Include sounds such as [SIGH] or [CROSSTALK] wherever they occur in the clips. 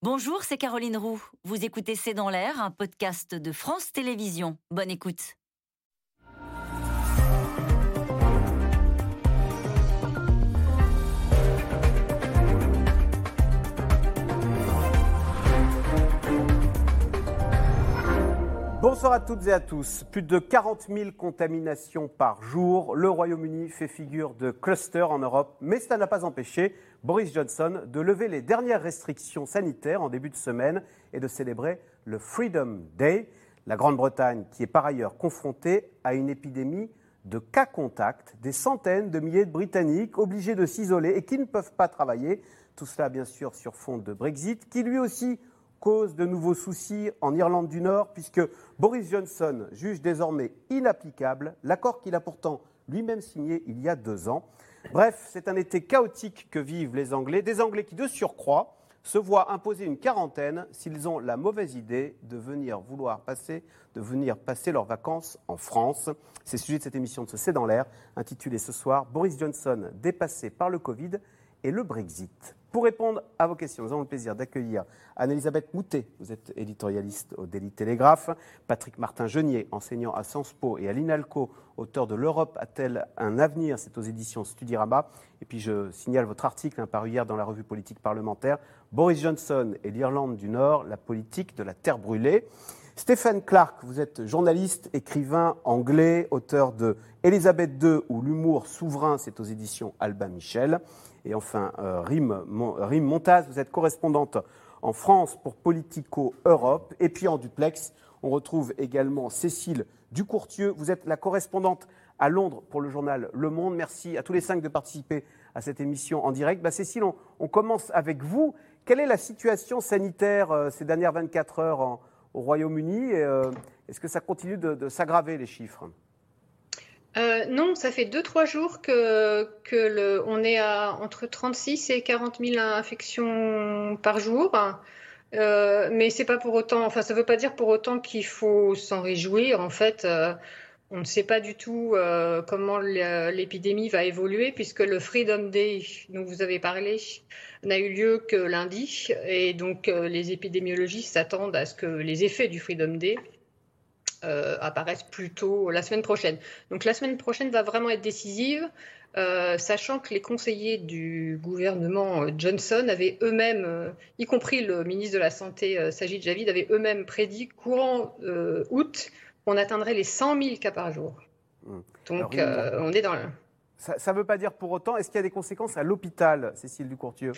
Bonjour, c'est Caroline Roux. Vous écoutez C'est dans l'air, un podcast de France Télévisions. Bonne écoute. Bonsoir à toutes et à tous. Plus de 40 000 contaminations par jour. Le Royaume-Uni fait figure de cluster en Europe, mais cela n'a pas empêché Boris Johnson de lever les dernières restrictions sanitaires en début de semaine et de célébrer le Freedom Day. La Grande-Bretagne, qui est par ailleurs confrontée à une épidémie de cas contacts, des centaines de milliers de Britanniques obligés de s'isoler et qui ne peuvent pas travailler. Tout cela, bien sûr, sur fond de Brexit, qui lui aussi cause de nouveaux soucis en Irlande du Nord, puisque Boris Johnson juge désormais inapplicable l'accord qu'il a pourtant lui-même signé il y a deux ans. Bref, c'est un été chaotique que vivent les Anglais, des Anglais qui, de surcroît, se voient imposer une quarantaine s'ils ont la mauvaise idée de venir vouloir passer, de venir passer leurs vacances en France. C'est le sujet de cette émission de ce C'est dans l'air, intitulée ce soir Boris Johnson dépassé par le Covid et le Brexit. Pour répondre à vos questions, nous avons le plaisir d'accueillir Anne-Elisabeth Moutet, vous êtes éditorialiste au Daily Télégraphe, Patrick Martin-Genier, enseignant à Sciences Po et à l'INALCO, auteur de L'Europe a-t-elle un avenir? C'est aux éditions Studirama. Et puis je signale votre article hein, paru hier dans la revue politique parlementaire, Boris Johnson et l'Irlande du Nord, la politique de la terre brûlée. Stéphane Clark, vous êtes journaliste, écrivain anglais, auteur de Elisabeth II ou l'humour souverain, c'est aux éditions Albin Michel. Et enfin, euh, Rime, Montaz, vous êtes correspondante en France pour Politico Europe. Et puis en duplex, on retrouve également Cécile Ducourtieu. Vous êtes la correspondante à Londres pour le journal Le Monde. Merci à tous les cinq de participer à cette émission en direct. Bah, Cécile, on, commence avec vous. Quelle est la situation sanitaire euh, ces dernières 24 heures au Royaume-Uni euh, Est-ce que ça continue de s'aggraver, les chiffres? Euh, non, ça fait 2-3 jours que, on est à entre 36 et 40 000 infections par jour. Euh, mais c'est pas pour autant, enfin, ça veut pas dire pour autant qu'il faut s'en réjouir. En fait, euh, on ne sait pas du tout comment l'épidémie va évoluer puisque le Freedom Day dont vous avez parlé n'a eu lieu que lundi et donc les épidémiologistes s'attendent à ce que les effets du Freedom Day euh, apparaissent plutôt la semaine prochaine. Donc la semaine prochaine va vraiment être décisive, euh, sachant que les conseillers du gouvernement euh, Johnson avaient eux-mêmes, y compris le ministre de la Santé Sajid Javid, avaient eux-mêmes prédit courant août qu'on atteindrait les 100 000 cas par jour. Mmh. Donc on est dans le... Ça ne veut pas dire pour autant, est-ce qu'il y a des conséquences à l'hôpital, Cécile Ducourtieu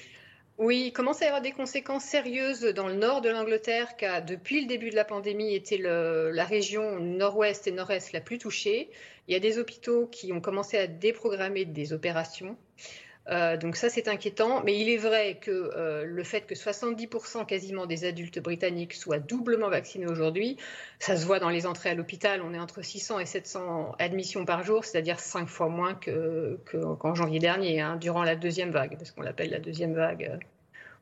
oui, il commence à y avoir des conséquences sérieuses dans le nord de l'Angleterre, qui a, depuis le début de la pandémie, été la région nord-ouest et nord-est la plus touchée. Il y a des hôpitaux qui ont commencé à déprogrammer des opérations. Euh, donc ça, c'est inquiétant. Mais il est vrai que euh, le fait que 70% quasiment des adultes britanniques soient doublement vaccinés aujourd'hui, ça se voit dans les entrées à l'hôpital. On est entre 600 et 700 admissions par jour, c'est-à-dire 5 fois moins qu'en janvier dernier, hein, durant la deuxième vague, parce qu'on l'appelle la deuxième vague. Euh,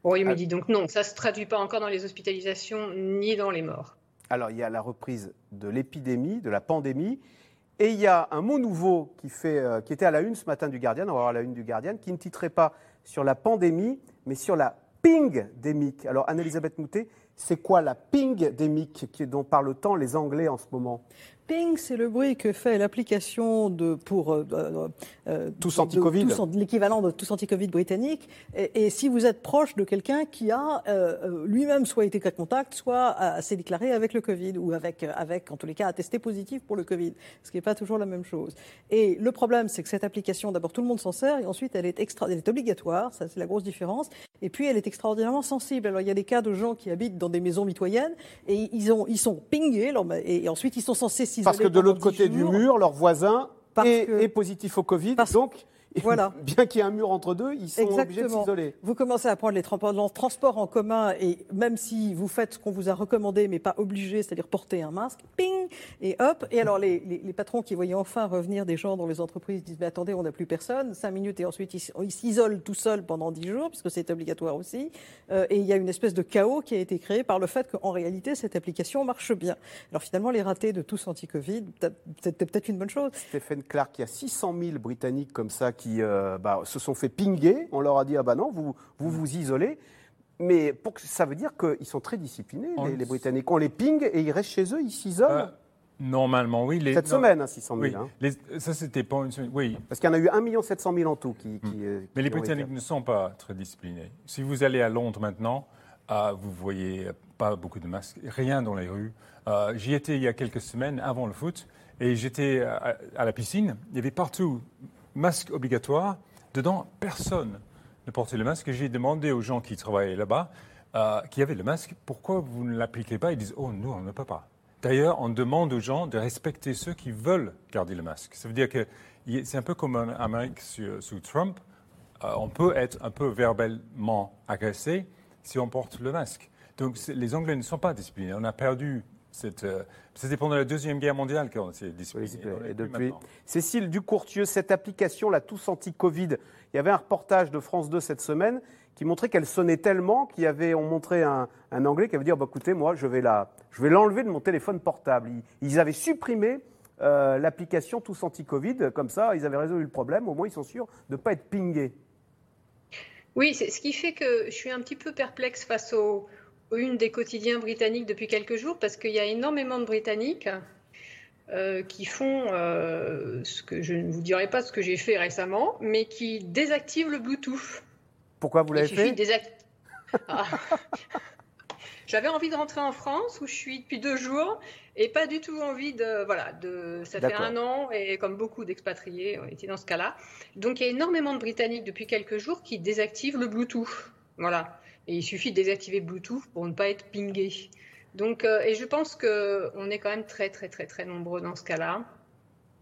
au Royaume-Uni. Ah. Donc non, ça ne se traduit pas encore dans les hospitalisations ni dans les morts. Alors il y a la reprise de l'épidémie, de la pandémie. Et il y a un mot nouveau euh, qui était à la une ce matin du Guardian, on va voir la une du Guardian, qui ne titrait pas sur la pandémie, mais sur la ping-démique. Alors, Anne-Elisabeth Moutet, c'est quoi la ping-démique dont parlent tant les Anglais en ce moment? Ping, c'est le bruit que fait l'application de pour euh, euh, euh tous anti-Covid, l'équivalent de tous anti-Covid britannique. Et, si vous êtes proche de quelqu'un qui a euh lui-même soit été cas contact, soit s'est déclaré avec le Covid ou avec avec en tous les cas attesté positif pour le Covid, ce qui n'est pas toujours la même chose. Et le problème, c'est que cette application, d'abord tout le monde s'en sert, et ensuite elle est extra, elle est obligatoire, ça c'est la grosse différence. Et puis elle est extraordinairement sensible. Alors il y a des cas de gens qui habitent dans des maisons mitoyennes et ils ont ils sont pingés, et, ensuite ils sont censés parce que de l'autre côté du mur, leur voisin est, positif au Covid. Donc, [LAUGHS] voilà. Bien qu'il y ait un mur entre deux, ils sont obligés de s'isoler. Vous commencez à prendre les transports en commun et même si vous faites ce qu'on vous a recommandé, mais pas obligé, c'est-à-dire porter un masque, ping, et hop. Et alors les, les, patrons qui voyaient enfin revenir des gens dans les entreprises disent mais attendez, on n'a plus personne, cinq minutes et ensuite ils s'isolent tout seuls pendant dix jours puisque c'est obligatoire aussi. Euh, et il y a une espèce de chaos qui a été créé par le fait qu'en réalité cette application marche bien. Alors finalement les ratés de tous anti-Covid, c'était peut-être une bonne chose. Stephen Clark, il y a 600 000 Britanniques comme ça qui euh, bah, se sont fait pinguer. On leur a dit ah bah non, vous vous, vous isolez. Mais pour, ça veut dire qu'ils sont très disciplinés, les, les, Britanniques. On les ping et ils restent chez eux, ils s'isolent euh, Normalement, oui. Les, Cette semaine, 600 hein, 000. Oui. Hein. ça, c'était pas une semaine. Oui. Parce qu'il y en a eu 1 700 000 en tout. Qui, hmm. euh, Mais les Britanniques ne sont pas très disciplinés. Si vous allez à Londres maintenant, euh, vous voyez pas beaucoup de masques, rien dans les rues. Euh, j'y étais il y a quelques semaines avant le foot et j'étais à, la piscine. Il y avait partout masque obligatoire. Dedans, personne ne portait le masque. J'ai demandé aux gens qui travaillaient là-bas, qui avaient le masque, pourquoi vous ne l'appliquez pas? Ils disent Oh, nous, on ne peut pas. D'ailleurs, on demande aux gens de respecter ceux qui veulent garder le masque. Ça veut dire que c'est un peu comme en Amérique sous, Trump. Euh, on peut être un peu verbalement agressé si on porte le masque. Donc les Anglais ne sont pas disciplinés. On a perdu cette. Euh, c'était pendant la Deuxième Guerre mondiale qu'on s'est et depuis. Cécile Ducourtieux, cette application, la Tous Anti-Covid, il y avait un reportage de France 2 cette semaine qui montrait qu'elle sonnait tellement qu'il y avait, on montrait un, Anglais qui avait dit, bah, écoutez, moi, je vais l'enlever de mon téléphone portable. Ils, avaient supprimé euh, l'application Tous Anti-Covid, comme ça, ils avaient résolu le problème, au moins ils sont sûrs de ne pas être pingés. Oui, c'est ce qui fait que je suis un petit peu perplexe face aux, une des quotidiens britanniques depuis quelques jours, parce qu'il y a énormément de Britanniques euh, qui font euh, ce que je ne vous dirai pas ce que j'ai fait récemment, mais qui désactivent le Bluetooth. Pourquoi vous l'avez fait ah. [LAUGHS] J'avais envie de rentrer en France où je suis depuis deux jours et pas du tout envie de voilà de ça fait un an et comme beaucoup d'expatriés on était dans ce cas-là. Donc il y a énormément de Britanniques depuis quelques jours qui désactivent le Bluetooth. Voilà. Et il suffit de désactiver Bluetooth pour ne pas être pingé. Donc euh, et je pense que on est quand même très très très très nombreux dans ce cas-là.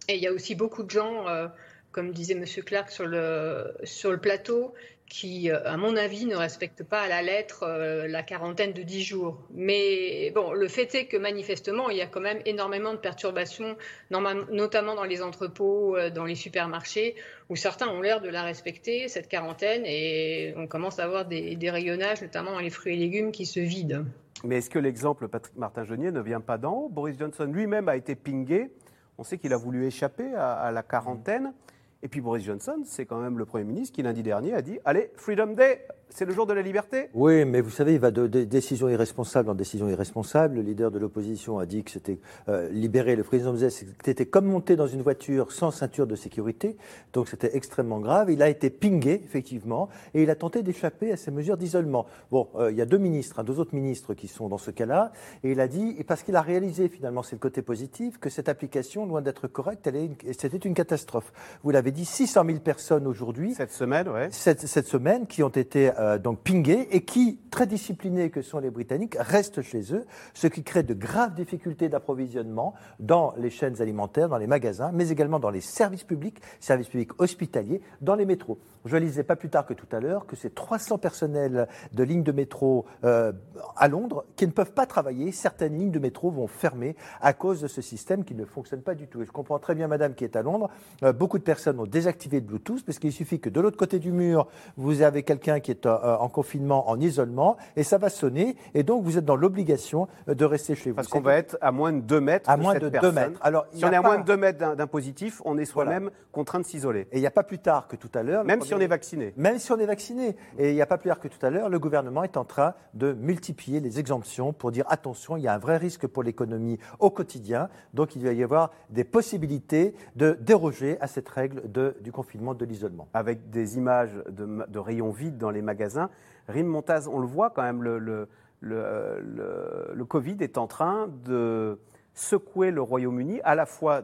Et il y a aussi beaucoup de gens euh, comme disait M. Clark sur le, sur le plateau, qui, euh, à mon avis, ne respecte pas à la lettre euh, la quarantaine de 10 jours. Mais bon, le fait est que manifestement, il y a quand même énormément de perturbations, notamment dans les entrepôts, euh, dans les supermarchés, où certains ont l'air de la respecter, cette quarantaine, et on commence à avoir des, rayonnages, notamment dans les fruits et légumes, qui se vident. Mais est-ce que l'exemple Patrick Martin-Genier ne vient pas d'en haut? Boris Johnson lui-même a été pingé. On sait qu'il a voulu échapper à, la quarantaine. Et puis Boris Johnson, c'est quand même le Premier ministre qui lundi dernier a dit Allez, Freedom Day, c'est le jour de la liberté Oui, mais vous savez, il va de, décision irresponsable en décision irresponsable. Le leader de l'opposition a dit que c'était euh, libéré. Le disait que c'était comme monter dans une voiture sans ceinture de sécurité. Donc c'était extrêmement grave. Il a été pingé, effectivement, et il a tenté d'échapper à ces mesures d'isolement. Bon, euh, il y a deux ministres, hein, deux autres ministres qui sont dans ce cas-là. Et il a dit, parce qu'il a réalisé finalement, c'est le côté positif, que cette application, loin d'être correcte, c'était une catastrophe. Vous l'avez dit, 600 000 personnes aujourd'hui. Cette semaine, oui. Cette, cette semaine qui ont été euh, donc pingés et qui, très disciplinés que sont les Britanniques, restent chez eux, ce qui crée de graves difficultés d'approvisionnement dans les chaînes alimentaires, dans les magasins, mais également dans les services publics, services publics hospitaliers, dans les métros. Je lisais pas plus tard que tout à l'heure que c'est 300 personnels de lignes de métro euh, à Londres qui ne peuvent pas travailler. Certaines lignes de métro vont fermer à cause de ce système qui ne fonctionne pas du tout. Et je comprends très bien Madame qui est à Londres. Euh, beaucoup de personnes ont désactivé le Bluetooth parce qu'il suffit que de l'autre côté du mur, vous avez quelqu'un qui est euh, en confinement, en isolement, et ça va sonner. Et donc vous êtes dans l'obligation de rester chez vous. Parce qu'on va être à moins de 2 mètres. À moins de 2 mètres. Alors, si on est à moins de 2 mètres d'un positif, on est soi-même contraint de s'isoler. Et il n'y a pas plus tard que tout à l'heure. Même si on est vacciné. Même si on est vacciné. Et il n'y a pas plus tard que tout à l'heure, le gouvernement est en train de multiplier les exemptions pour dire attention, il y a un vrai risque pour l'économie au quotidien. Donc il va y avoir des possibilités de déroger à cette règle du confinement, de l'isolement. Avec des images de, rayons vides dans les magasins. Rim Montaz, on le voit quand même, le, le, Covid est en train de secouer le Royaume-Uni à la fois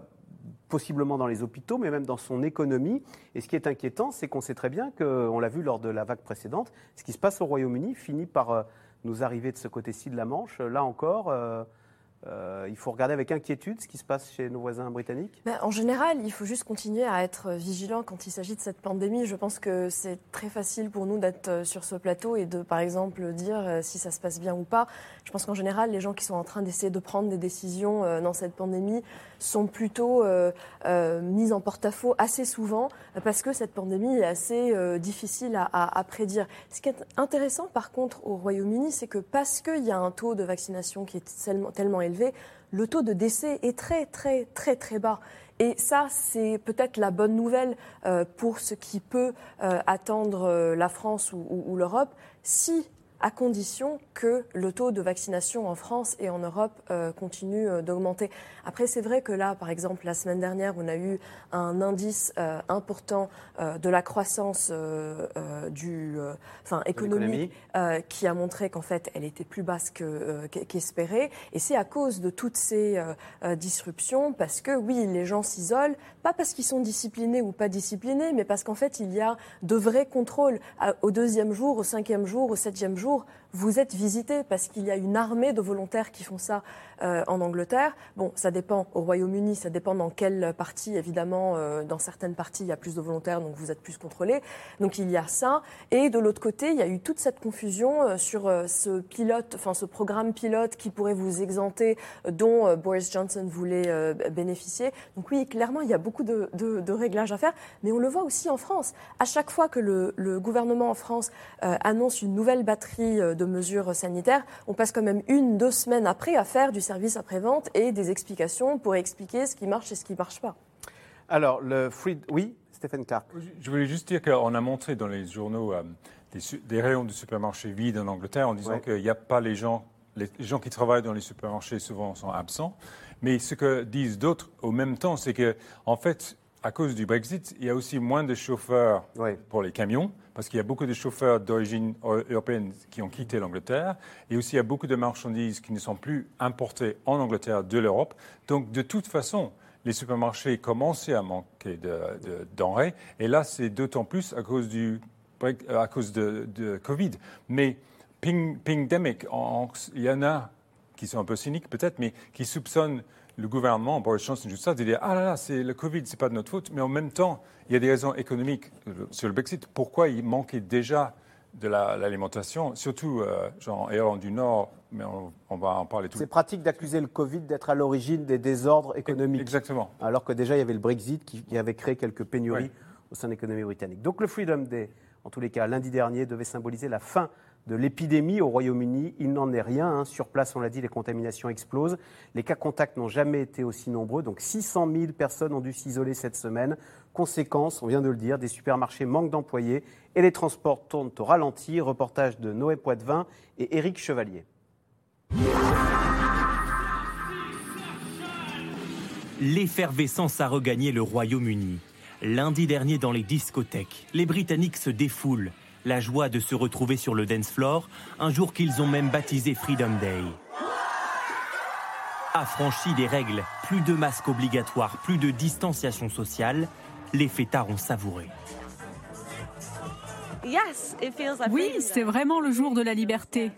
possiblement dans les hôpitaux, mais même dans son économie. Et ce qui est inquiétant, c'est qu'on sait très bien qu'on l'a vu lors de la vague précédente, ce qui se passe au Royaume-Uni finit par euh, nous arriver de ce côté-ci de la Manche. Là encore, euh, il faut regarder avec inquiétude ce qui se passe chez nos voisins britanniques ben, En général, il faut juste continuer à être vigilant quand il s'agit de cette pandémie. Je pense que c'est très facile pour nous d'être euh, sur ce plateau et de, par exemple, dire euh, si ça se passe bien ou pas. Je pense qu'en général, les gens qui sont en train d'essayer de prendre des décisions dans cette pandémie sont plutôt mis en porte-à-faux assez souvent parce que cette pandémie est assez difficile à, à, prédire. Ce qui est intéressant, par contre, au Royaume-Uni, c'est que parce qu'il y a un taux de vaccination qui est tellement, tellement le taux de décès est très très très très bas. Et ça, c'est peut-être la bonne nouvelle euh, pour ce qui peut euh, attendre euh, la France ou, l'Europe. Si à condition que le taux de vaccination en France et en Europe euh, continue euh, d'augmenter. Après, c'est vrai que là, par exemple, la semaine dernière, on a eu un indice euh, important de la croissance du, enfin, économique qui a montré qu'en fait, elle était plus basse qu'espérée. et c'est à cause de toutes ces disruptions, parce que oui, les gens s'isolent, pas parce qu'ils sont disciplinés ou pas disciplinés, mais parce qu'en fait, il y a de vrais contrôles. Au deuxième jour, au cinquième jour, au septième jour, toujours vous êtes visité parce qu'il y a une armée de volontaires qui font ça euh, en Angleterre. Bon, ça dépend au Royaume-Uni, ça dépend dans quelle partie, évidemment. Euh, dans certaines parties, il y a plus de volontaires, donc vous êtes plus contrôlés. Donc il y a ça. Et de l'autre côté, il y a eu toute cette confusion euh, sur ce pilote, enfin ce programme pilote qui pourrait vous exempter, dont Boris Johnson voulait bénéficier. Donc oui, clairement, il y a beaucoup de, de, réglages à faire, mais on le voit aussi en France. À chaque fois que le, le gouvernement en France annonce une nouvelle batterie de de mesures sanitaires, on passe quand même une, deux semaines après à faire du service après-vente et des explications pour expliquer ce qui marche et ce qui ne marche pas. Alors, le free... Oui, Stéphane Clark. Je voulais juste dire qu'on a montré dans les journaux euh, des, rayons de supermarchés vides en Angleterre en disant qu'il n'y a pas les gens, les gens qui travaillent dans les supermarchés souvent sont absents. Mais ce que disent d'autres au même temps, c'est que, en fait, à cause du Brexit, il y a aussi moins de chauffeurs pour les camions, parce qu'il y a beaucoup de chauffeurs d'origine européenne qui ont quitté l'Angleterre, et aussi il y a beaucoup de marchandises qui ne sont plus importées en Angleterre de l'Europe. Donc de toute façon, les supermarchés commençaient à manquer de, denrées, et là c'est d'autant plus à cause, du, à cause de, Covid. Mais ping, Pingdemic, il y en a qui sont un peu cyniques peut-être, mais qui soupçonnent le gouvernement, Boris Johnson, juste ça, dire Ah là là, c'est le Covid, c'est pas de notre faute. Mais en même temps, il y a des raisons économiques sur le Brexit. Pourquoi il manquait déjà de l'alimentation, surtout euh, genre, en Irlande du Nord, mais on, va en parler tout C'est pratique d'accuser le Covid d'être à l'origine des désordres économiques. Exactement. Alors que déjà, il y avait le Brexit qui, avait créé quelques pénuries au sein de l'économie britannique. Donc le Freedom Day, en tous les cas, lundi dernier, devait symboliser la fin de l'épidémie au Royaume-Uni. Il n'en est rien. Hein. Sur place, on l'a dit, les contaminations explosent. Les cas contacts n'ont jamais été aussi nombreux. Donc 600 000 personnes ont dû s'isoler cette semaine. Conséquence, on vient de le dire, des supermarchés manquent d'employés et les transports tournent au ralenti. Reportage de Noé Poitvin et Éric Chevalier. L'effervescence a regagné le Royaume-Uni. Lundi dernier, dans les discothèques, les Britanniques se défoulent la joie de se retrouver sur le dance floor, un jour qu'ils ont même baptisé Freedom Day. Affranchis des règles, plus de masques obligatoires, plus de distanciation sociale, les fêtards ont savouré. Oui, c'est vraiment le jour de la liberté.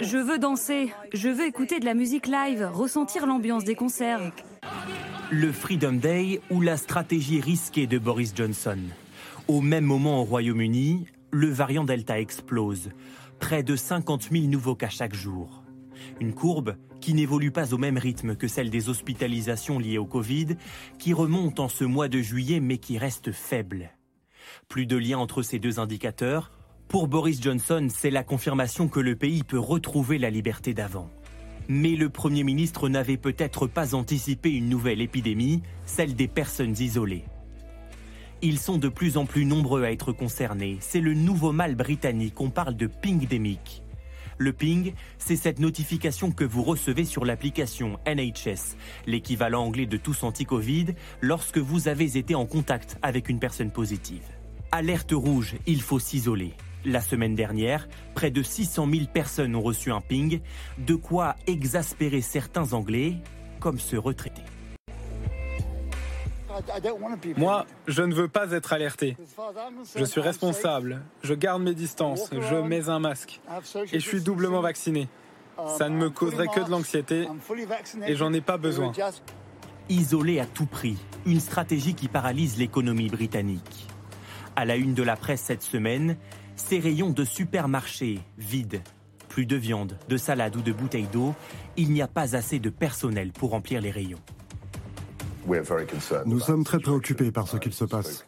Je veux danser, je veux écouter de la musique live, ressentir l'ambiance des concerts. Le Freedom Day ou la stratégie risquée de Boris Johnson. Au même moment au Royaume-Uni, le variant Delta explose. Près de 50 000 nouveaux cas chaque jour. Une courbe qui n'évolue pas au même rythme que celle des hospitalisations liées au Covid, qui remonte en ce mois de juillet mais qui reste faible. Plus de lien entre ces deux indicateurs. Pour Boris Johnson, c'est la confirmation que le pays peut retrouver la liberté d'avant. Mais le Premier ministre n'avait peut-être pas anticipé une nouvelle épidémie, celle des personnes isolées. Ils sont de plus en plus nombreux à être concernés. C'est le nouveau mal britannique, on parle de pingdemic. Le ping, c'est cette notification que vous recevez sur l'application NHS, l'équivalent anglais de tous anti-Covid, lorsque vous avez été en contact avec une personne positive. Alerte rouge, il faut s'isoler. La semaine dernière, près de 600 000 personnes ont reçu un ping, de quoi exaspérer certains Anglais, comme se retraiter. Moi, je ne veux pas être alerté. Je suis responsable, je garde mes distances, je mets un masque et je suis doublement vacciné. Ça ne me causerait que de l'anxiété et j'en ai pas besoin. Isolé à tout prix, une stratégie qui paralyse l'économie britannique. À la une de la presse cette semaine, ces rayons de supermarchés vides. Plus de viande, de salade ou de bouteilles d'eau, il n'y a pas assez de personnel pour remplir les rayons. Nous sommes très préoccupés par ce qu'il se passe.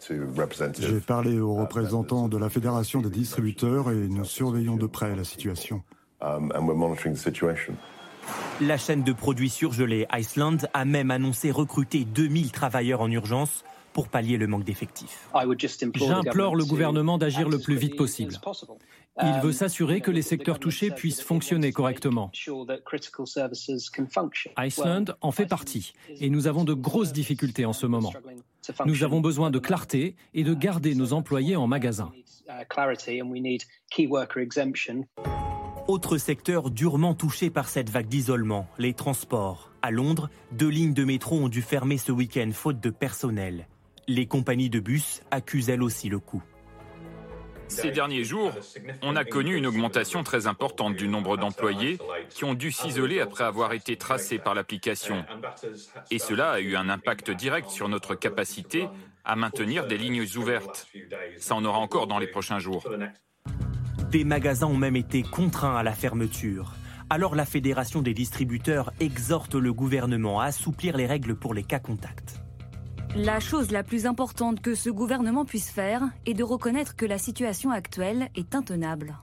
J'ai parlé aux représentants de la Fédération des distributeurs et nous surveillons de près la situation. Um, la chaîne de produits surgelés Iceland a même annoncé recruter 2000 travailleurs en urgence pour pallier le manque d'effectifs. J'implore le gouvernement d'agir le plus vite possible. Il veut s'assurer que les secteurs touchés puissent fonctionner correctement. Iceland en fait partie et nous avons de grosses difficultés en ce moment. Nous avons besoin de clarté et de garder nos employés en magasin. Autre secteur durement touché par cette vague d'isolement, les transports. À Londres, deux lignes de métro ont dû fermer ce week-end faute de personnel. Les compagnies de bus accusent elles aussi le coup. Ces derniers jours, on a connu une augmentation très importante du nombre d'employés qui ont dû s'isoler après avoir été tracés par l'application. Et cela a eu un impact direct sur notre capacité à maintenir des lignes ouvertes. Ça en aura encore dans les prochains jours. Des magasins ont même été contraints à la fermeture. Alors la Fédération des distributeurs exhorte le gouvernement à assouplir les règles pour les cas contacts. La chose la plus importante que ce gouvernement puisse faire est de reconnaître que la situation actuelle est intenable.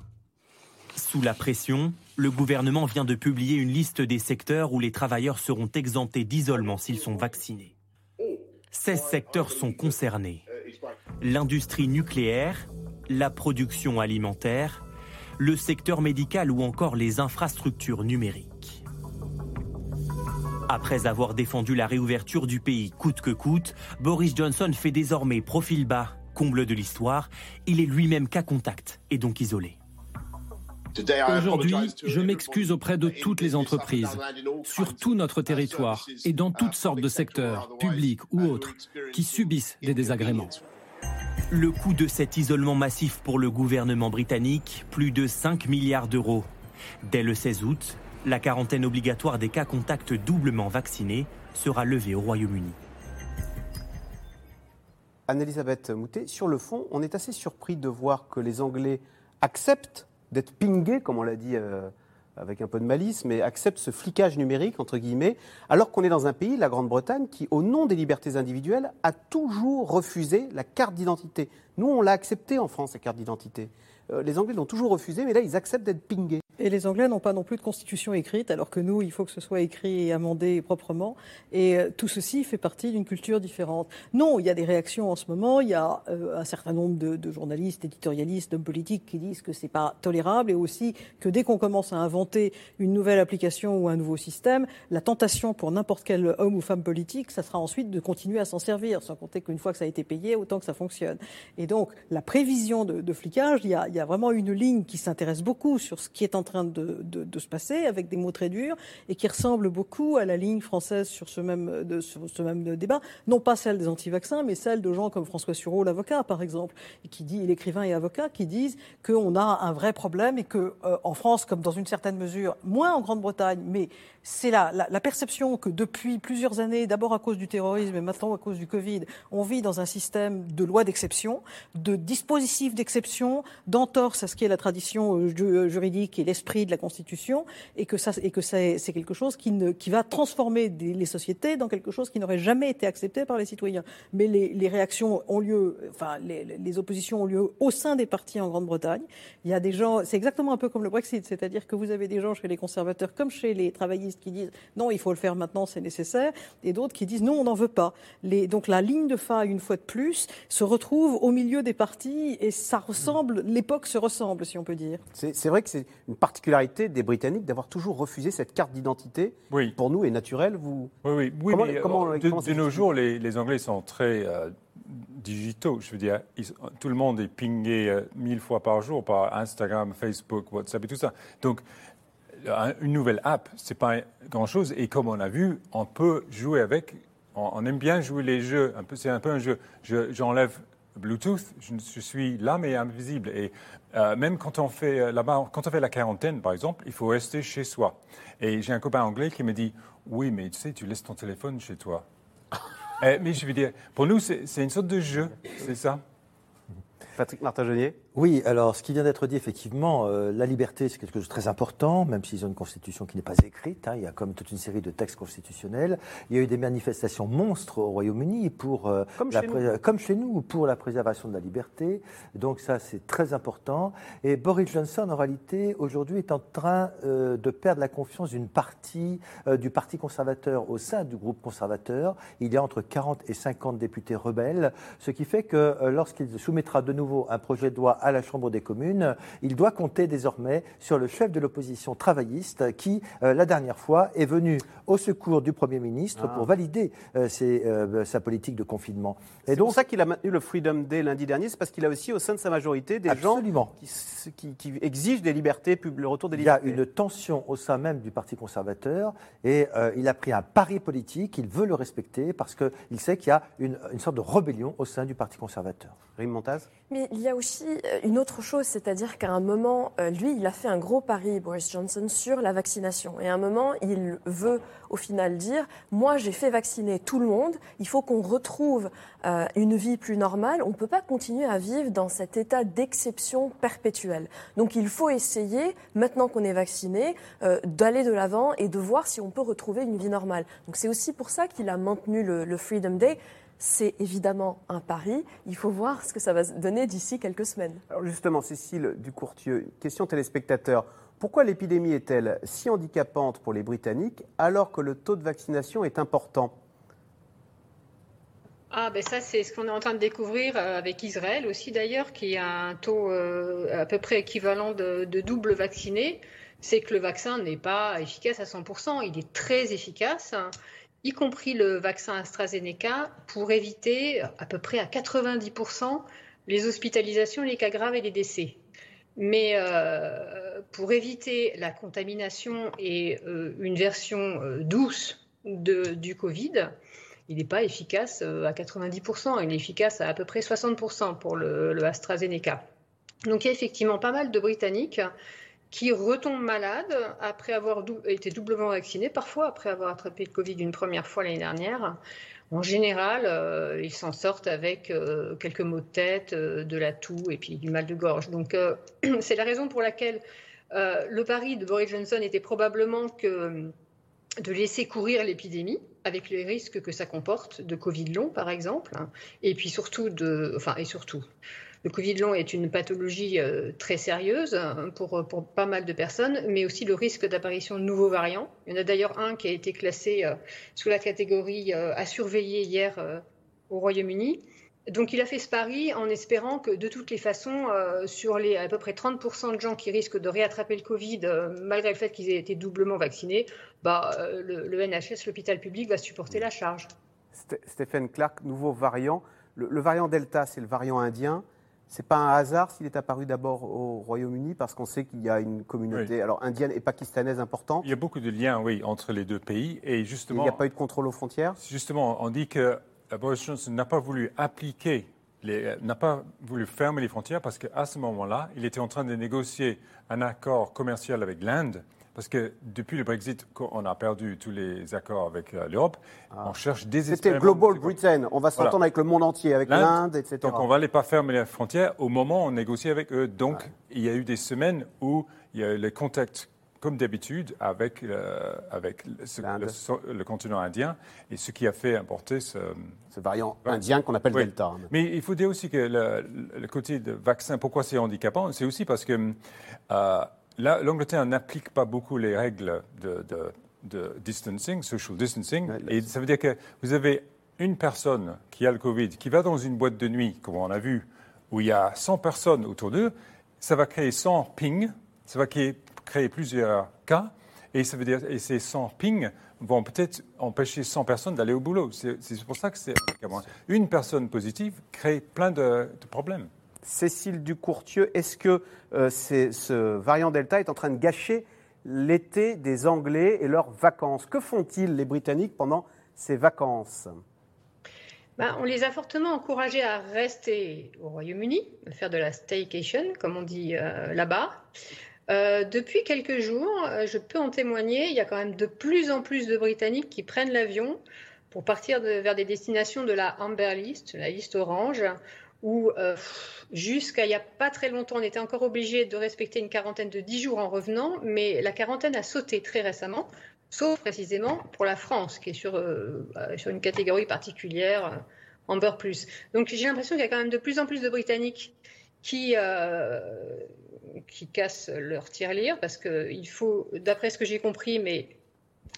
Sous la pression, le gouvernement vient de publier une liste des secteurs où les travailleurs seront exemptés d'isolement s'ils sont vaccinés. 16 secteurs sont concernés. L'industrie nucléaire, la production alimentaire, le secteur médical ou encore les infrastructures numériques. Après avoir défendu la réouverture du pays coûte que coûte, Boris Johnson fait désormais profil bas, comble de l'histoire. Il est lui-même cas contact et donc isolé. Aujourd'hui, je m'excuse auprès de toutes les entreprises, sur tout notre territoire et dans toutes sortes de secteurs, publics ou autres, qui subissent des désagréments. Le coût de cet isolement massif pour le gouvernement britannique, plus de 5 milliards d'euros. Dès le 16 août, la quarantaine obligatoire des cas contacts doublement vaccinés sera levée au Royaume-Uni. Anne-Elisabeth Moutet, sur le fond, on est assez surpris de voir que les Anglais acceptent d'être pingés, comme on l'a dit euh, avec un peu de malice, mais acceptent ce flicage numérique, entre guillemets, alors qu'on est dans un pays, la Grande-Bretagne, qui, au nom des libertés individuelles, a toujours refusé la carte d'identité. Nous, on l'a accepté en France, la carte d'identité. Euh, les Anglais l'ont toujours refusé, mais là, ils acceptent d'être pingés. Et les Anglais n'ont pas non plus de constitution écrite, alors que nous, il faut que ce soit écrit et amendé proprement. Et euh, tout ceci fait partie d'une culture différente. Non, il y a des réactions en ce moment. Il y a euh, un certain nombre de, journalistes, éditorialistes, d'hommes politiques qui disent que c'est pas tolérable et aussi que dès qu'on commence à inventer une nouvelle application ou un nouveau système, la tentation pour n'importe quel homme ou femme politique, ça sera ensuite de continuer à s'en servir, sans compter qu'une fois que ça a été payé, autant que ça fonctionne. Et donc, la prévision de, flicage, il y, a, il y a vraiment une ligne qui s'intéresse beaucoup sur ce qui est en train train de, se passer, avec des mots très durs, et qui ressemble beaucoup à la ligne française sur ce même, de, ce même débat. Non pas celle des anti-vaccins, mais celle de gens comme François Sureau, l'avocat, par exemple, qui dit, l'écrivain et avocat, qui disent qu'on a un vrai problème et que euh, en France, comme dans une certaine mesure, moins en Grande-Bretagne, mais c'est la, la, perception que depuis plusieurs années, d'abord à cause du terrorisme et maintenant à cause du Covid, on vit dans un système de loi d'exception, de dispositifs d'exception, d'entorse à ce qui est la tradition euh, euh, juridique et l'esprit de la Constitution, et que, ça, et que c'est quelque chose qui, ne, qui va transformer les sociétés dans quelque chose qui n'aurait jamais été accepté par les citoyens. Mais les, les réactions ont lieu, enfin les, les, oppositions ont lieu au sein des partis en Grande-Bretagne. Il y a des gens, c'est exactement un peu comme le Brexit, c'est-à-dire que vous avez des gens chez les conservateurs comme chez les travaillistes qui disent non, il faut le faire maintenant, c'est nécessaire, et d'autres qui disent non, on n'en veut pas. Les, donc la ligne de faille, une fois de plus, se retrouve au milieu des partis et ça ressemble, l'époque se ressemble, si on peut dire. C'est vrai que c'est une particularité des Britanniques d'avoir toujours refusé cette carte d'identité. Oui. Pour nous, est naturelle. Vous... Oui, oui. oui comment, mais, comment, euh, de, nos jours, les, Anglais sont très euh, digitaux. Je veux dire, tout le monde est pingé euh, mille fois par jour par Instagram, Facebook, WhatsApp et tout ça. Donc, une nouvelle app, c'est pas grand-chose. Et comme on a vu, on peut jouer avec. On, aime bien jouer les jeux. Un peu, c'est un peu un jeu. j'enlève Bluetooth, je, suis là mais invisible. Et euh, même quand on fait euh, là-bas, quand on fait la quarantaine, par exemple, il faut rester chez soi. Et j'ai un copain anglais qui me dit, oui, mais tu sais, tu laisses ton téléphone chez toi. [LAUGHS] Eh, mais je veux dire, pour nous, c'est une sorte de jeu, c'est ça? Patrick Martin-Genier Oui, alors ce qui vient d'être dit, effectivement, euh, la liberté, c'est quelque chose de très important, même s'ils ont une constitution qui n'est pas écrite. Hein, il y a comme toute une série de textes constitutionnels. Il y a eu des manifestations monstres au Royaume-Uni pour, euh, comme, chez nous. comme chez nous, pour la préservation de la liberté. Donc ça, c'est très important. Et Boris Johnson, en réalité, aujourd'hui, est en train euh, de perdre la confiance d'une partie du Parti conservateur au sein du groupe conservateur. Il y a entre 40 et 50 députés rebelles, ce qui fait que lorsqu'il soumettra de nouveau nouveau un projet de loi à la Chambre des communes, il doit compter désormais sur le chef de l'opposition travailliste qui, euh, la dernière fois, est venu au secours du Premier ministre pour ah. valider euh, euh, sa politique de confinement. C'est pour ça qu'il a maintenu le Freedom Day lundi dernier, c'est parce qu'il a aussi au sein de sa majorité des gens qui, qui, exigent des libertés, le retour des libertés. Il y a une tension au sein même du Parti conservateur et il a pris un pari politique, il veut le respecter parce qu'il sait qu'il y a une, une sorte de rébellion au sein du Parti conservateur. Rime Montaz? Mais il y a aussi euh, une autre chose, c'est-à-dire qu'à un moment, euh, lui, il a fait un gros pari, Boris Johnson, sur la vaccination. Et à un moment, il veut au final dire, moi j'ai fait vacciner tout le monde, il faut qu'on retrouve euh, une vie plus normale, on ne peut pas continuer à vivre dans cet état d'exception perpétuelle. Donc il faut essayer, maintenant qu'on est vacciné, d'aller de l'avant et de voir si on peut retrouver une vie normale. Donc c'est aussi pour ça qu'il a maintenu le Freedom Day c'est évidemment un pari. Il faut voir ce que ça va donner d'ici quelques semaines. Alors justement, Cécile Ducourtieu, question téléspectateur. Pourquoi l'épidémie est-elle si handicapante pour les Britanniques alors que le taux de vaccination est important? Ah ben ça c'est ce qu'on est en train de découvrir euh, avec Israël aussi d'ailleurs qui a un taux euh, à peu près équivalent de, de double vacciné, c'est que le vaccin n'est pas efficace à 100%, il est très efficace y compris le vaccin AstraZeneca, pour éviter à peu près à 90% les hospitalisations, les cas graves et les décès. Mais euh, pour éviter la contamination et euh, une version euh, douce du Covid, il n'est pas efficace à 90%, il est efficace à à peu près 60% pour le, le AstraZeneca. Donc il y a effectivement pas mal de Britanniques qui retombent malades après avoir été doublement vaccinés, parfois après avoir attrapé le Covid une première fois l'année dernière. En général, euh, ils s'en sortent avec euh, quelques maux de tête, euh, de la toux et puis du mal de gorge. Donc [CLEARS THROAT] c'est la raison pour laquelle le pari de Boris Johnson était probablement de laisser courir l'épidémie avec les risques que ça comporte de Covid long par exemple, hein, et puis surtout de, enfin et surtout le Covid long est une pathologie euh, très sérieuse hein, pour, pour pas mal de personnes, mais aussi le risque d'apparition de nouveaux variants. Il y en a d'ailleurs un qui a été classé euh, sous la catégorie euh, à surveiller hier au Royaume-Uni. Donc il a fait ce pari en espérant que de toutes les façons, sur les à peu près 30% de gens qui risquent de réattraper le Covid, malgré le fait qu'ils aient été doublement vaccinés, bah, le, NHS, l'hôpital public, va supporter la charge. Stéphane Clark, nouveau variant. le variant Delta, c'est le variant indien. C'est pas un hasard s'il est apparu d'abord au Royaume-Uni parce qu'on sait qu'il y a une communauté alors indienne et pakistanaise importante. Il y a beaucoup de liens, oui, entre les deux pays et justement. il n'y a pas eu de contrôle aux frontières? Justement, on dit que Boris Johnson n'a pas voulu appliquer, n'a pas voulu fermer les frontières parce qu'à ce moment-là, il était en train de négocier un accord commercial avec l'Inde parce que depuis le Brexit, on a perdu tous les accords avec euh, l'Europe. Ah. On cherche désespérément. C'était Global Britain. On va s'entendre avec le monde entier, avec l'Inde, etc. Donc on ne va aller pas fermer les frontières au moment où on négocie avec eux. Donc il y a eu des semaines où il y a eu les contacts comme d'habitude, avec, euh, avec le, continent indien, et ce qui a fait importer ce, ce variant indien qu'on appelle Delta. Mais il faut dire aussi que le, côté de vaccin, pourquoi c'est handicapant, c'est aussi parce que euh, l'Angleterre n'applique pas beaucoup les règles de, distancing, social distancing. et ça veut dire que vous avez une personne qui a le Covid, qui va dans une boîte de nuit, comme on a vu, où il y a 100 personnes autour d'eux, ça va créer 100 pings, ça va créer, plusieurs cas, et ça veut dire, et ces 100 pings vont peut-être empêcher 100 personnes d'aller au boulot. C'est pour ça que c'est une personne positive crée plein de problèmes. Cécile Ducourtieu, est-ce que euh, ce variant Delta est en train de gâcher l'été des Anglais et leurs vacances? Que font-ils les Britanniques pendant ces vacances? Ben, on les a fortement encouragés à rester au Royaume-Uni, à faire de la staycation, comme on dit euh, là-bas. Euh, depuis quelques jours, je peux en témoigner, il y a quand même de plus en plus de Britanniques qui prennent l'avion pour partir vers des destinations de la Amber List, la liste orange, où euh, jusqu'à il n'y a pas très longtemps, on était encore obligé de respecter une quarantaine de 10 jours en revenant, mais la quarantaine a sauté très récemment, sauf précisément pour la France, qui est sur, euh, euh, sur une catégorie particulière, Amber Plus. Donc j'ai l'impression qu'il y a quand même de plus en plus de Britanniques qui, qui cassent leur tirelire, parce qu'il faut, d'après ce que j'ai compris, mais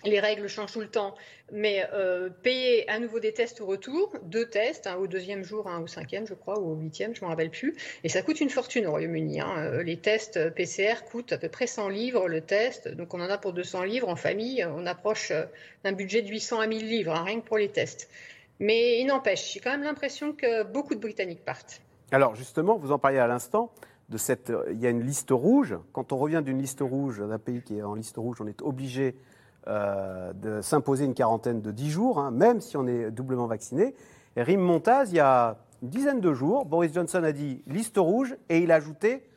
les règles changent tout le temps, mais euh, payer à nouveau des tests au retour, deux tests, au deuxième jour, un au cinquième, je crois, ou au huitième, je ne rappelle plus, et ça coûte une fortune au Royaume-Uni. Hein. Euh, les tests PCR coûtent à peu près 100 livres le test, donc on en a pour 200 livres. En famille, on approche euh, d'un budget de 800 à 1000 livres, hein, rien que pour les tests. Mais il n'empêche, j'ai quand même l'impression que beaucoup de Britanniques partent. Alors justement, vous en parliez à l'instant, de cette, il y a une liste rouge. Quand on revient d'une liste rouge, d'un pays qui est en liste rouge, on est obligé euh, de s'imposer une quarantaine de 10 jours, hein, même si on est doublement vacciné. Rim Montaz, il y a une dizaine de jours, Boris Johnson a dit liste rouge et il a ajouté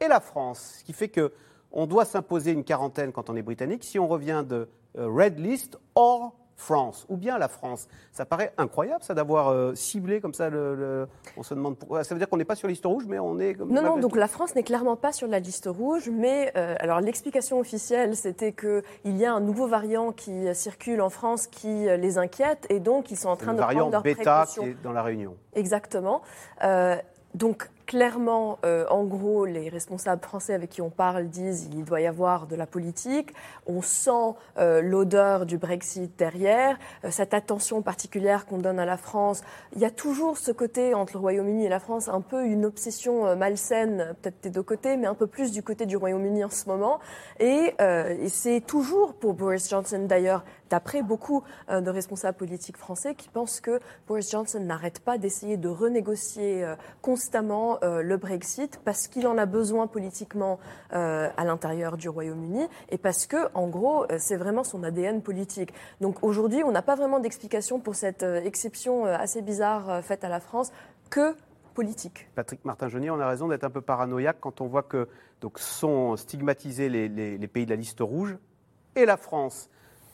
et la France, ce qui fait que on doit s'imposer une quarantaine quand on est britannique si on revient de euh, red list or France ou bien la France. Ça paraît incroyable, ça, d'avoir euh, ciblé comme ça. Le, On se demande pourquoi. Ça veut dire qu'on n'est pas sur la liste rouge, mais on est. Comme non, non. Donc la France n'est clairement pas sur la liste rouge, mais euh, alors l'explication officielle, c'était que il y a un nouveau variant qui circule en France qui euh, les inquiète, et donc ils sont en train de prendre leurs bêta qui est dans la Réunion. Exactement. donc clairement, euh, en gros, les responsables français avec qui on parle disent qu'il doit y avoir de la politique. On sent euh, l'odeur du Brexit derrière, euh, cette attention particulière qu'on donne à la France. Il y a toujours ce côté entre le Royaume-Uni et la France, un peu une obsession malsaine, peut-être des deux côtés, mais un peu plus du côté du Royaume-Uni en ce moment. Et, et c'est toujours pour Boris Johnson d'ailleurs d'après beaucoup de responsables politiques français qui pensent que Boris Johnson n'arrête pas d'essayer de renégocier constamment euh, le Brexit parce qu'il en a besoin politiquement euh, à l'intérieur du Royaume-Uni et parce que, en gros, euh, c'est vraiment son ADN politique. Donc aujourd'hui, on n'a pas vraiment d'explication pour cette exception assez bizarre faite à la France que politique. Patrick Martin-Genier, on a raison d'être un peu paranoïaque quand on voit que donc, sont stigmatisés les pays de la liste rouge et la France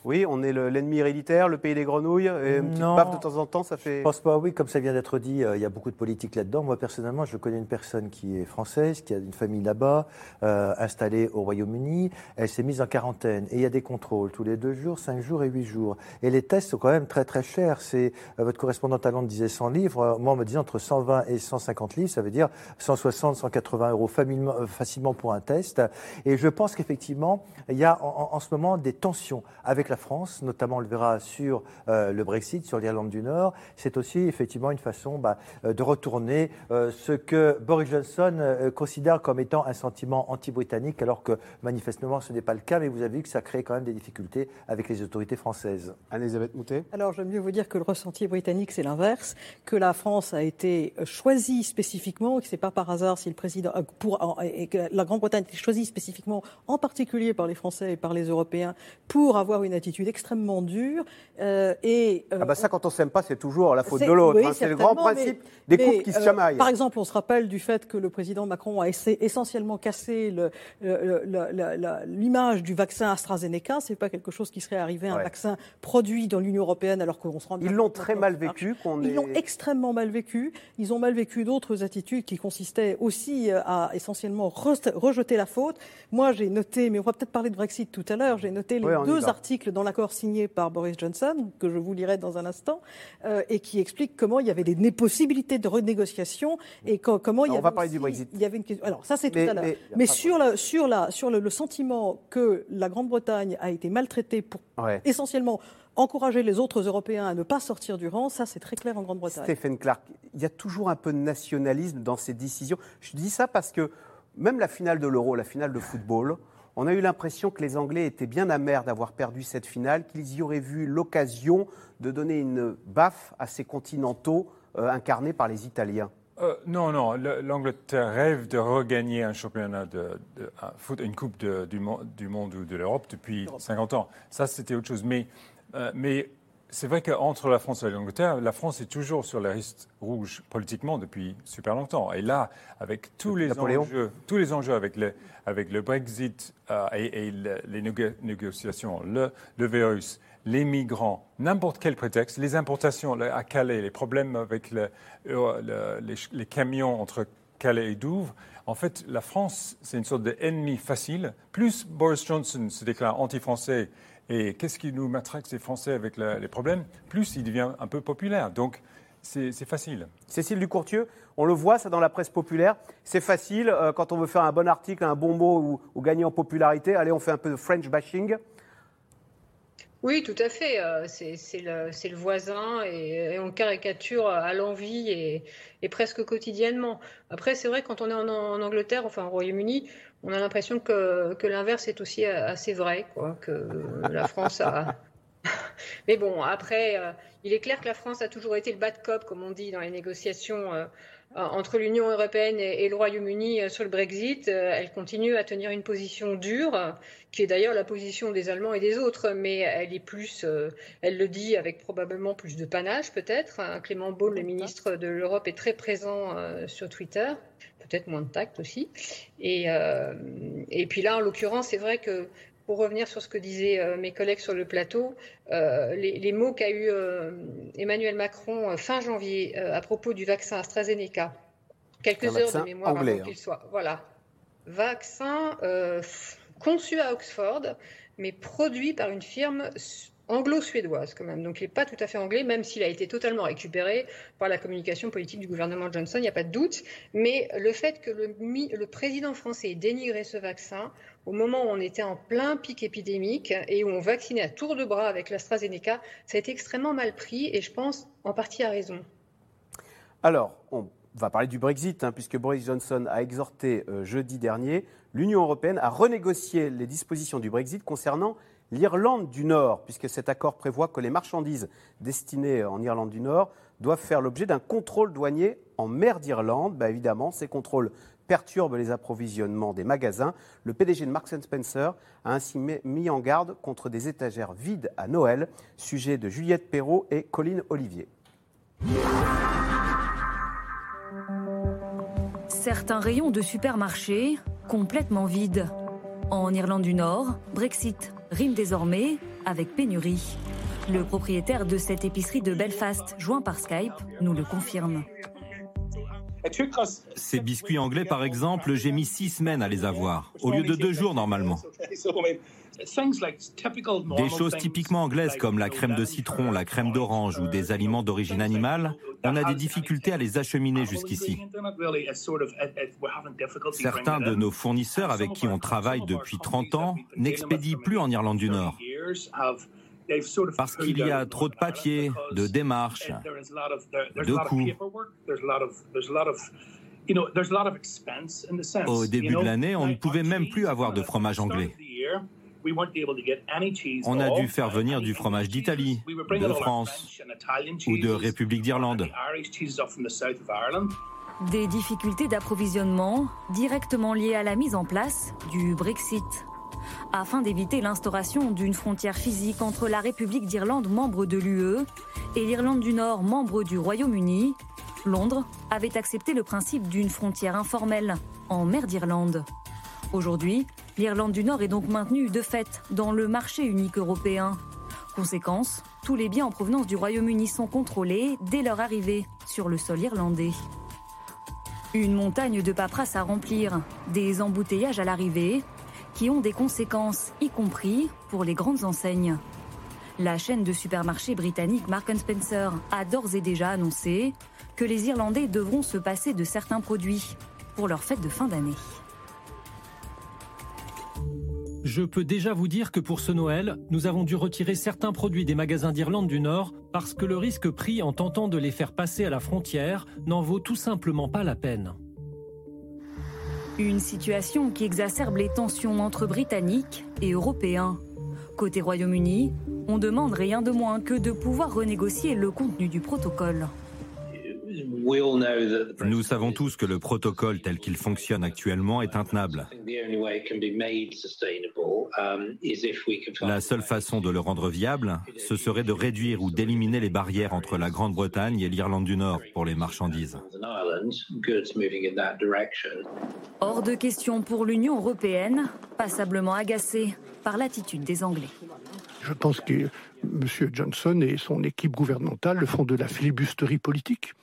oui, on est l'ennemi héréditaire, le pays des grenouilles, et une petite baffe de temps en temps, ça fait. Je pense pas, oui, comme ça vient d'être dit, euh, il y a beaucoup de politique là-dedans. Moi, personnellement, je connais une personne qui est française, qui a une famille là-bas, euh, installée au Royaume-Uni. Elle s'est mise en quarantaine et il y a des contrôles tous les deux jours, cinq jours et huit jours. Et les tests sont quand même très très chers. C'est euh, votre correspondant à Londres disait 100 livres. Moi, on me disait entre 120 et 150 livres, ça veut dire 160, 180 euros facilement pour un test. Et je pense qu'effectivement, il y a en, en ce moment des tensions avec la France, notamment on le verra sur euh, le Brexit, sur l'Irlande du Nord, c'est aussi effectivement une façon bah, euh, de retourner euh, ce que Boris Johnson considère comme étant un sentiment anti-britannique, alors que manifestement ce n'est pas le cas, mais vous avez vu que ça crée quand même des difficultés avec les autorités françaises. Anne-Elisabeth Moutet. Alors j'aime mieux vous dire que le ressenti britannique c'est l'inverse, que la France a été choisie spécifiquement, et que ce n'est pas par hasard si le président, pour, et que la Grande-Bretagne a été choisie spécifiquement, en particulier par les Français et par les Européens, pour avoir une attitude extrêmement ddur. Euh, et, euh, ah bah ça, quand on s'aime pas, c'est toujours la faute de l'autre. Hein. c'est le grand principe des couples qui se euh, chamaillent. Par exemple, on se rappelle du fait que le président Macron a essentiellement cassé l'image du vaccin AstraZeneca. C'est pas quelque chose qui serait arrivé à un vaccin produit dans l'Union européenne alors qu'on se rend Ils l'ont très mal vécu. Ils l'ont extrêmement mal vécu. Ils ont mal vécu d'autres attitudes qui consistaient aussi à essentiellement rejeter la faute. Moi, j'ai noté, mais on va peut-être parler de Brexit tout à l'heure, j'ai noté les deux articles dans l'accord signé par Boris Johnson, que je vous lirai dans un instant, euh, et qui explique comment il y avait des possibilités de renégociation et comment il y avait. On va parler du Brexit. Il y avait une question. Alors, ça, c'est tout à l'heure. Mais, sur, la, sur, la, sur le, sentiment que la Grande-Bretagne a été maltraitée pour essentiellement encourager les autres Européens à ne pas sortir du rang, ça c'est très clair en Grande-Bretagne. Stephen Clark, il y a toujours un peu de nationalisme dans ces décisions. Je dis ça parce que même la finale de l'Euro, la finale de football, on a eu l'impression que les Anglais étaient bien amers d'avoir perdu cette finale, qu'ils y auraient vu l'occasion de donner une baffe à ces continentaux euh, incarnés par les Italiens. Euh, non, non. L'Angleterre rêve de regagner un championnat de, foot, une coupe du, monde ou de l'Europe depuis 50 ans. Ça, c'était autre chose. Mais, euh, mais c'est vrai qu'entre la France et l'Angleterre, la France est toujours sur la liste rouge politiquement depuis super longtemps. Et là, avec tous les enjeux, tous les enjeux avec le, avec le Brexit euh, et, les négociations, le, virus, les migrants, n'importe quel prétexte, les importations à Calais, les problèmes avec euh, les, camions entre Calais et Douvres, en fait, la France, c'est une sorte d'ennemi facile. Plus Boris Johnson se déclare anti-français et qu'est-ce qui nous matraque, ces Français, avec les problèmes? Plus il devient un peu populaire. Donc, c'est facile. Cécile Ducourtieu, on le voit, ça dans la presse populaire. C'est facile euh, quand on veut faire un bon article, un bon mot ou, gagner en popularité. Allez, on fait un peu de French bashing. Oui, tout à fait. C'est le, voisin et, on caricature à l'envie et, presque quotidiennement. Après, c'est vrai, quand on est en, Angleterre, enfin au Royaume-Uni, on a l'impression que, l'inverse est aussi assez vrai, que la France a, [LAUGHS] Mais bon, après, euh, il est clair que la France a toujours été le bad cop, comme on dit dans les négociations euh, entre l'Union européenne et, le Royaume-Uni euh, sur le Brexit. elle continue à tenir une position dure, qui est d'ailleurs la position des Allemands et des autres, mais elle est plus, elle le dit avec probablement plus de panache peut-être. Hein, Clément Beaune, le ministre de l'Europe, est très présent sur Twitter peut-être moins de tact aussi. Et, et puis là, en l'occurrence, c'est vrai que pour revenir sur ce que disaient euh, mes collègues sur le plateau, euh, les, mots qu'a eu euh, Emmanuel Macron fin janvier à propos du vaccin AstraZeneca, quelques heures de mémoire avant hein. qu'il soit. Voilà. Vaccin conçu à Oxford, mais produit par une firme anglo-suédoise quand même. Donc il n'est pas tout à fait anglais, même s'il a été totalement récupéré par la communication politique du gouvernement Johnson, il n'y a pas de doute. Mais le fait que le, le, président français ait dénigré ce vaccin au moment où on était en plein pic épidémique et où on vaccinait à tour de bras avec l'AstraZeneca, ça a été extrêmement mal pris et je pense en partie à raison. Alors, on va parler du Brexit, hein, puisque Boris Johnson a exhorté euh, jeudi dernier l'Union européenne à renégocier les dispositions du Brexit concernant l'Irlande du Nord, puisque cet accord prévoit que les marchandises destinées en Irlande du Nord doivent faire l'objet d'un contrôle douanier en mer d'Irlande. Bah, évidemment, ces contrôles perturbent les approvisionnements des magasins. Le PDG de Marks Spencer a ainsi mis en garde contre des étagères vides à Noël, sujet de Juliette Perrault et Colline Olivier. Certains rayons de supermarchés complètement vides. En Irlande du Nord, Brexit rime désormais avec pénurie. Le propriétaire de cette épicerie de Belfast, joint par Skype, nous le confirme. Ces biscuits anglais, par exemple, j'ai mis six semaines à les avoir, au lieu de deux jours normalement. Des choses typiquement anglaises comme la crème de citron, la crème d'orange ou des aliments d'origine animale, on a des difficultés à les acheminer jusqu'ici. Certains de nos fournisseurs avec qui on travaille depuis 30 ans n'expédient plus en Irlande du Nord parce qu'il y a trop de papiers, de démarches, de coûts. Au début de l'année, on ne pouvait même plus avoir de fromage anglais. On a dû faire venir du fromage d'Italie, de France ou de République d'Irlande. Des difficultés d'approvisionnement directement liées à la mise en place du Brexit. Afin d'éviter l'instauration d'une frontière physique entre la République d'Irlande, membre de l'UE, et l'Irlande du Nord, membre du Royaume-Uni, Londres avait accepté le principe d'une frontière informelle en mer d'Irlande. Aujourd'hui, l'Irlande du Nord est donc maintenue de fait dans le marché unique européen. Conséquence, tous les biens en provenance du Royaume-Uni sont contrôlés dès leur arrivée sur le sol irlandais. Une montagne de paperasse à remplir, des embouteillages à l'arrivée, qui ont des conséquences, y compris pour les grandes enseignes. La chaîne de supermarchés britannique Mark Spencer a d'ores et déjà annoncé que les Irlandais devront se passer de certains produits pour leur fête de fin d'année. Je peux déjà vous dire que pour ce Noël, nous avons dû retirer certains produits des magasins d'Irlande du Nord parce que le risque pris en tentant de les faire passer à la frontière n'en vaut tout simplement pas la peine. Une situation qui exacerbe les tensions entre Britanniques et Européens. Côté Royaume-Uni, on demande rien de moins que de pouvoir renégocier le contenu du protocole. Nous savons tous que le protocole tel qu'il fonctionne actuellement est intenable. La seule façon de le rendre viable, ce serait de réduire ou d'éliminer les barrières entre la Grande-Bretagne et l'Irlande du Nord pour les marchandises. Hors de question pour l'Union européenne, passablement agacée par l'attitude des Anglais. Je pense que M. Johnson et son équipe gouvernementale le font de la filibusterie politique.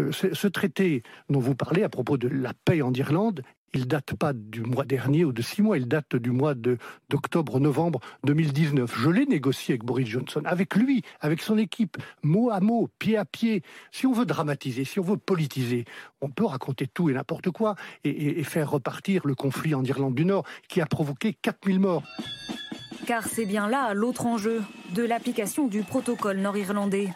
Euh, ce traité dont vous parlez à propos de la paix en Irlande, il date pas du mois dernier ou de six mois, il date du mois d'octobre-novembre 2019. Je l'ai négocié avec Boris Johnson, avec lui, avec son équipe, mot à mot, pied à pied. Si on veut dramatiser, si on veut politiser, on peut raconter tout et n'importe quoi et, et faire repartir le conflit en Irlande du Nord qui a provoqué 4000 morts. Car c'est bien là l'autre enjeu de l'application du protocole nord-irlandais.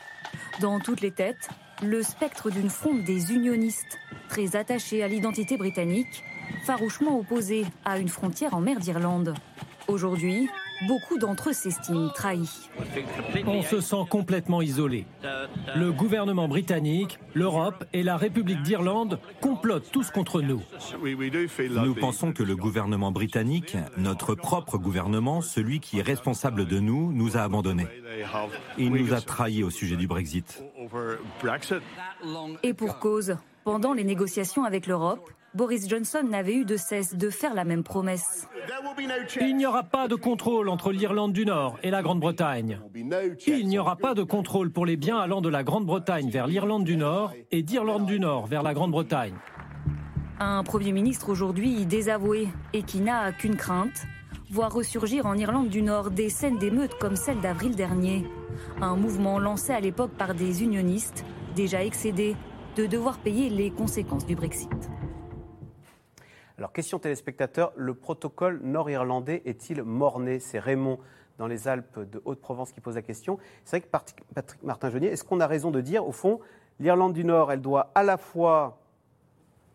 Dans toutes les têtes, le spectre d'une fronde des unionistes, très attachés à l'identité britannique, farouchement opposés à une frontière en mer d'Irlande. Aujourd'hui, beaucoup d'entre eux s'estiment trahis. On se sent complètement isolé. Le gouvernement britannique, l'Europe et la République d'Irlande complotent tous contre nous. Nous pensons que le gouvernement britannique, notre propre gouvernement, celui qui est responsable de nous, nous a abandonnés. Il nous a trahis au sujet du Brexit. Et pour cause, pendant les négociations avec l'Europe, Boris Johnson n'avait eu de cesse de faire la même promesse. Il n'y aura pas de contrôle entre l'Irlande du Nord et la Grande-Bretagne. Il n'y aura pas de contrôle pour les biens allant de la Grande-Bretagne vers l'Irlande du Nord et d'Irlande du Nord vers la Grande-Bretagne. Un Premier ministre aujourd'hui désavoué et qui n'a qu'une crainte, voir ressurgir en Irlande du Nord des scènes d'émeutes comme celle d'avril dernier. Un mouvement lancé à l'époque par des unionistes, déjà excédés de devoir payer les conséquences du Brexit. Alors, question téléspectateur, le protocole nord-irlandais est-il mort-né? C'est Raymond dans les Alpes de Haute-Provence qui pose la question. C'est vrai que Patrick Martin-Genier, est-ce qu'on a raison de dire, au fond, l'Irlande du Nord, elle doit à la fois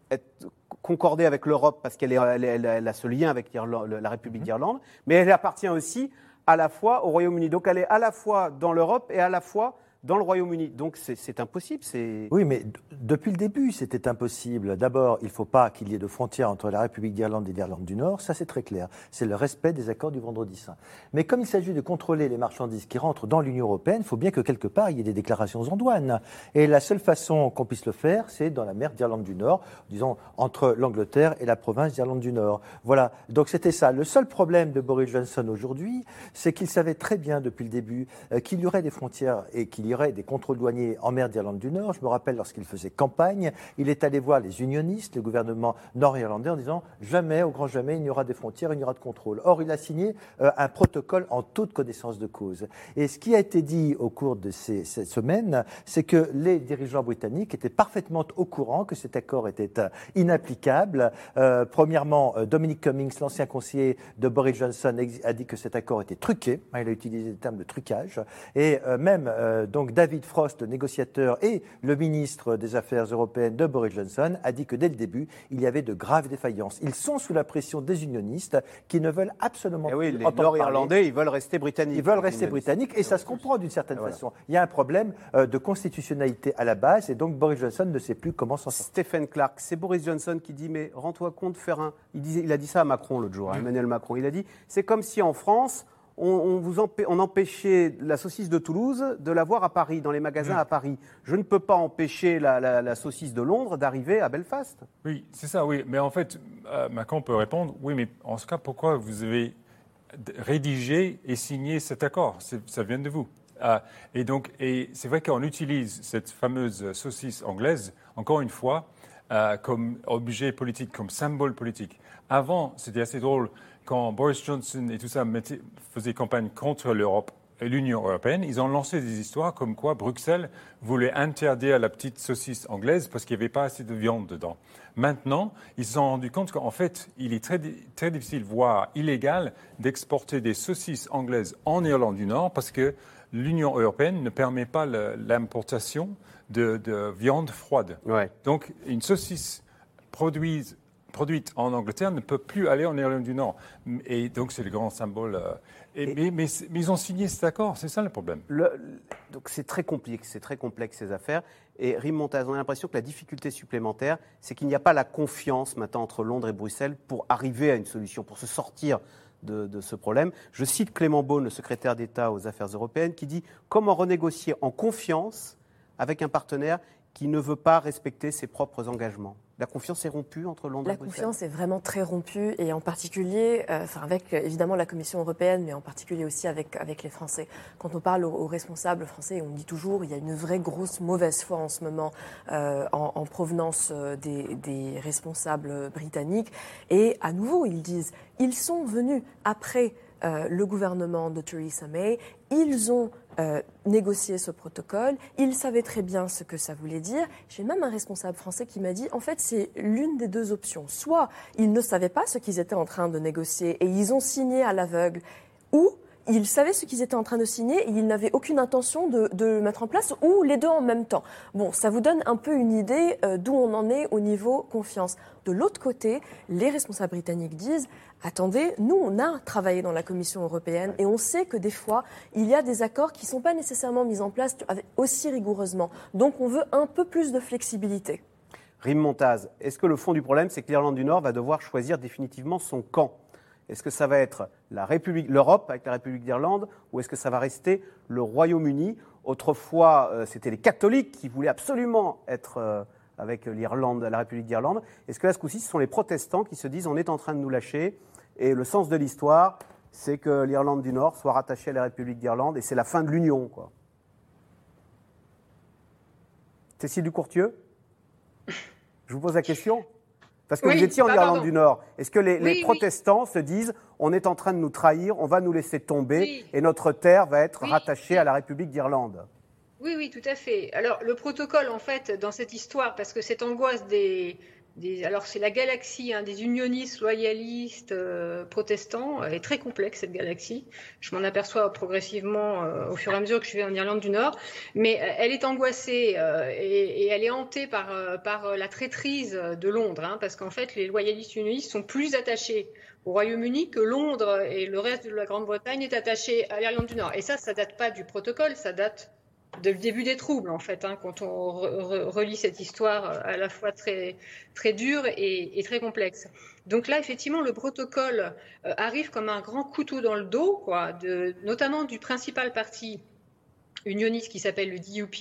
être concordée avec l'Europe parce qu'elle a ce lien avec la République mhm. d'Irlande, mais elle appartient aussi à la fois au Royaume-Uni. Donc elle est à la fois dans l'Europe et à la fois dans le Royaume-Uni. Donc c'est impossible. Oui, mais depuis le début, c'était impossible. D'abord, il ne faut pas qu'il y ait de frontières entre la République d'Irlande et l'Irlande du Nord. Ça, c'est très clair. C'est le respect des accords du Vendredi Saint. Mais comme il s'agit de contrôler les marchandises qui rentrent dans l'Union européenne, il faut bien que quelque part, il y ait des déclarations en douane. Et la seule façon qu'on puisse le faire, c'est dans la mer d'Irlande du Nord, disons entre l'Angleterre et la province d'Irlande du Nord. Voilà. Donc c'était ça. Le seul problème de Boris Johnson aujourd'hui, c'est qu'il savait très bien depuis le début euh, qu'il y aurait des frontières et qu'il des contrôles douaniers en mer d'Irlande du Nord. Je me rappelle lorsqu'il faisait campagne, il est allé voir les unionistes, le gouvernement nord-irlandais, en disant jamais, au grand jamais, il n'y aura des frontières, il n'y aura de contrôle. Or, il a signé euh, un protocole en toute connaissance de cause. Et ce qui a été dit au cours de ces, semaines, c'est que les dirigeants britanniques étaient parfaitement au courant que cet accord était euh, inapplicable. Euh, premièrement, Dominic Cummings, l'ancien conseiller de Boris Johnson, a dit que cet accord était truqué. Il a utilisé le terme de trucage. Et même donc David Frost, le négociateur et le ministre des Affaires européennes de Boris Johnson, a dit que dès le début, il y avait de graves défaillances. Ils sont sous la pression des unionistes qui ne veulent absolument et eh oui, Les Nord-Irlandais, ils veulent rester britanniques. Ils veulent rester britanniques et ça se comprend d'une certaine façon. Il y a un problème euh, de constitutionnalité à la base et donc Boris Johnson ne sait plus comment s'en sortir. Stephen Clark, c'est Boris Johnson qui dit mais rends-toi compte, faire un. Il, disait, il a dit ça à Macron l'autre jour, à Emmanuel Macron. Il a dit c'est comme si en France on, vous on empêchait la saucisse de Toulouse de l'avoir à Paris, dans les magasins à Paris. Je ne peux pas empêcher la, saucisse de Londres d'arriver à Belfast. Oui, c'est ça, oui. Mais en fait, euh, Macron peut répondre, oui, mais en ce cas, pourquoi vous avez rédigé et signé cet accord? Ça vient de vous. Euh, et donc, et c'est vrai qu'on utilise cette fameuse saucisse anglaise, encore une fois, euh, comme objet politique, comme symbole politique. Avant, c'était assez drôle, quand Boris Johnson et tout ça faisaient campagne contre l'Europe et l'Union européenne, ils ont lancé des histoires comme quoi Bruxelles voulait interdire la petite saucisse anglaise parce qu'il n'y avait pas assez de viande dedans. Maintenant, ils se sont rendus compte qu'en fait, il est très, très difficile, voire illégal, d'exporter des saucisses anglaises en Irlande du Nord parce que l'Union européenne ne permet pas l'importation de, viande froide. Donc, une saucisse produite produite en Angleterre ne peut plus aller en Irlande du Nord. Et donc c'est le grand symbole. Euh, et, mais, ils ont signé cet accord, c'est ça le problème. donc c'est très compliqué, c'est très complexe ces affaires. Et Rim Montaz, on a l'impression que la difficulté supplémentaire, c'est qu'il n'y a pas la confiance maintenant entre Londres et Bruxelles pour arriver à une solution, pour se sortir de, de, ce problème. Je cite Clément Beaune, le secrétaire d'État aux Affaires européennes, qui dit comment renégocier en confiance avec un partenaire qui ne veut pas respecter ses propres engagements. La confiance est rompue entre Londres et Bruxelles La confiance est vraiment très rompue, et en particulier, euh, enfin avec évidemment la Commission européenne, mais en particulier aussi avec, avec les Français. Quand on parle aux, responsables français, on dit toujours il y a une vraie grosse mauvaise foi en ce moment euh, en, provenance euh, des, des responsables britanniques. Et à nouveau, ils disent ils sont venus après le gouvernement de Theresa May, ils ont euh, négocier ce protocole. Il savait très bien ce que ça voulait dire. J'ai même un responsable français qui m'a dit, en fait, c'est l'une des deux options. Soit ils ne savaient pas ce qu'ils étaient en train de négocier et ils ont signé à l'aveugle, ou ils savaient ce qu'ils étaient en train de signer et ils n'avaient aucune intention de, le mettre en place ou les deux en même temps. Bon, ça vous donne un peu une idée euh, d'où on en est au niveau confiance. De l'autre côté, les responsables britanniques disent attendez, nous, on a travaillé dans la Commission européenne et on sait que des fois, il y a des accords qui ne sont pas nécessairement mis en place aussi rigoureusement. Donc, on veut un peu plus de flexibilité. Rim Montaz, est-ce que le fond du problème, c'est que l'Irlande du Nord va devoir choisir définitivement son camp? Est-ce que ça va être l'Europe avec la République d'Irlande ou est-ce que ça va rester le Royaume-Uni? Autrefois, euh, c'était les catholiques qui voulaient absolument être euh, avec l'Irlande, la République d'Irlande. Est-ce que là, ce coup-ci, ce sont les protestants qui se disent on est en train de nous lâcher? Et le sens de l'histoire, c'est que l'Irlande du Nord soit rattachée à la République d'Irlande et c'est la fin de l'Union. Cécile Ducourtieu Je vous pose la question parce que vous étiez en bah, Irlande du Nord. Est-ce que les, protestants se disent on est en train de nous trahir, on va nous laisser tomber et notre terre va être rattachée à la République d'Irlande? Oui, oui, tout à fait. Alors le protocole, en fait, dans cette histoire, parce que cette angoisse des, alors c'est la galaxie hein, des unionistes, loyalistes, euh, protestants. Elle est très complexe cette galaxie. Je m'en aperçois progressivement euh, au fur et à mesure que je vais en Irlande du Nord. Mais euh, elle est angoissée et, elle est hantée par, la traîtrise de Londres, hein, parce qu'en fait les loyalistes unionistes sont plus attachés au Royaume-Uni que Londres et le reste de la Grande-Bretagne est attaché à l'Irlande du Nord. Et ça, ça date pas du protocole, ça date de le début des troubles, en fait, hein, quand on relit cette histoire à la fois très, très dure et, très complexe. Donc là, effectivement, le protocole euh, arrive comme un grand couteau dans le dos, quoi, notamment du principal parti unioniste qui s'appelle le DUP,